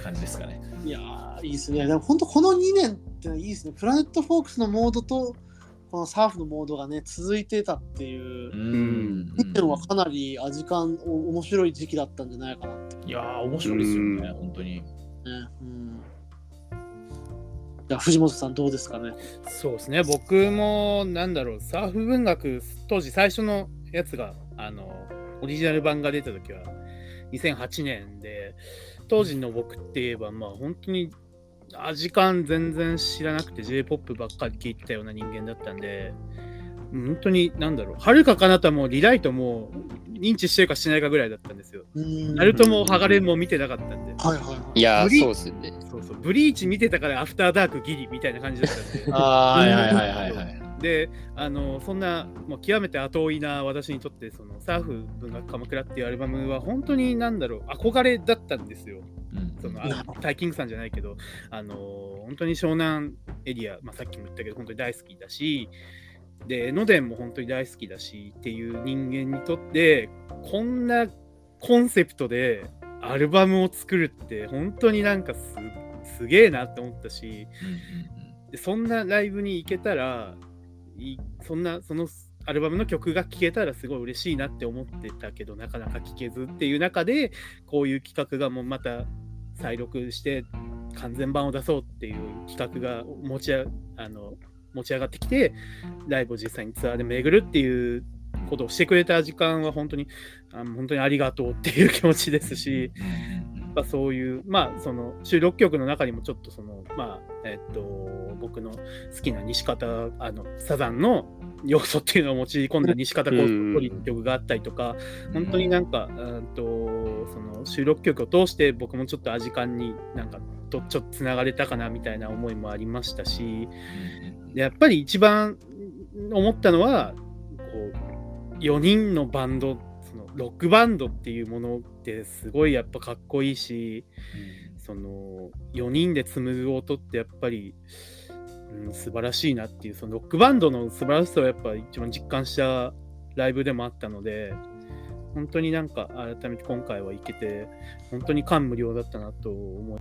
感じですかね。いやー、いいですね。でも本当この2年っていいですね。プラネットフォークスのモードと、このサーフのモードがね、続いてたっていうう。ん2年はかなりアジカンお面白い時期だったんじゃないかなっていやー、面白いですよね、本当に。ね。うん。藤本さんどうですかね？そうですね、僕も、なんだろう、サーフ文学、当時最初のやつが、あの、オリジナル版が出た時は、2008年で、当時の僕って言えば、まあ、本当に、時間全然知らなくて J−POP ばっかり聴いてたような人間だったんで、本当に、なんだろう、はるか彼方もリライトも認知してるかしてないかぐらいだったんですよ。うん。ナルトもハガレンも見てなかったんで。はいはいはいいやそうですね。そうそう、ブリーチ見てたからアフターダークギリみたいな感じだったんで。あーはいはいはいはいはい。であのそんなもう極めて後追いな私にとってそのサーフ文学鎌倉っていうアルバムは本当になんだろう憧れだったんですよ。うんそのタイキングさんじゃないけどあの本当に湘南エリア、まあ、さっきも言ったけど本当に大好きだしで江ノ電も本当に大好きだしっていう人間にとってこんなコンセプトでアルバムを作るって本当になんかすすげえなって思ったしでそんなライブに行けたらいそんなそのアルバムの曲が聴けたらすごい嬉しいなって思ってたけどなかなか聴けずっていう中でこういう企画がもうまた再録して完全版を出そうっていう企画が持ちああの持ち上がってきてライブを実際にツアーで巡るっていうことをしてくれた時間は本当にあ本当にありがとうっていう気持ちですし、まあ、そういう、まあ、その収録曲の中にもちょっとその、まあ、えっと、僕の好きな西方、あの、サザンの要素っていうのを持ち込んだ西方コースト曲があったりとか、本当になんか、うんと、その収録曲を通して僕もちょっとアジカンになんか、とちょっとつながれたかなみたいな思いもありましたし、でやっぱり一番思ったのは、こう、4人のバンド、そのロックバンドっていうものってすごいやっぱかっこいいし、その4人で紡ぐ音ってやっぱり、うん、素晴らしいなっていう、そのロックバンドの素晴らしさをやっぱ一番実感したライブでもあったので、本当になんか改めて今回は行けて、本当に感無量だったなと思い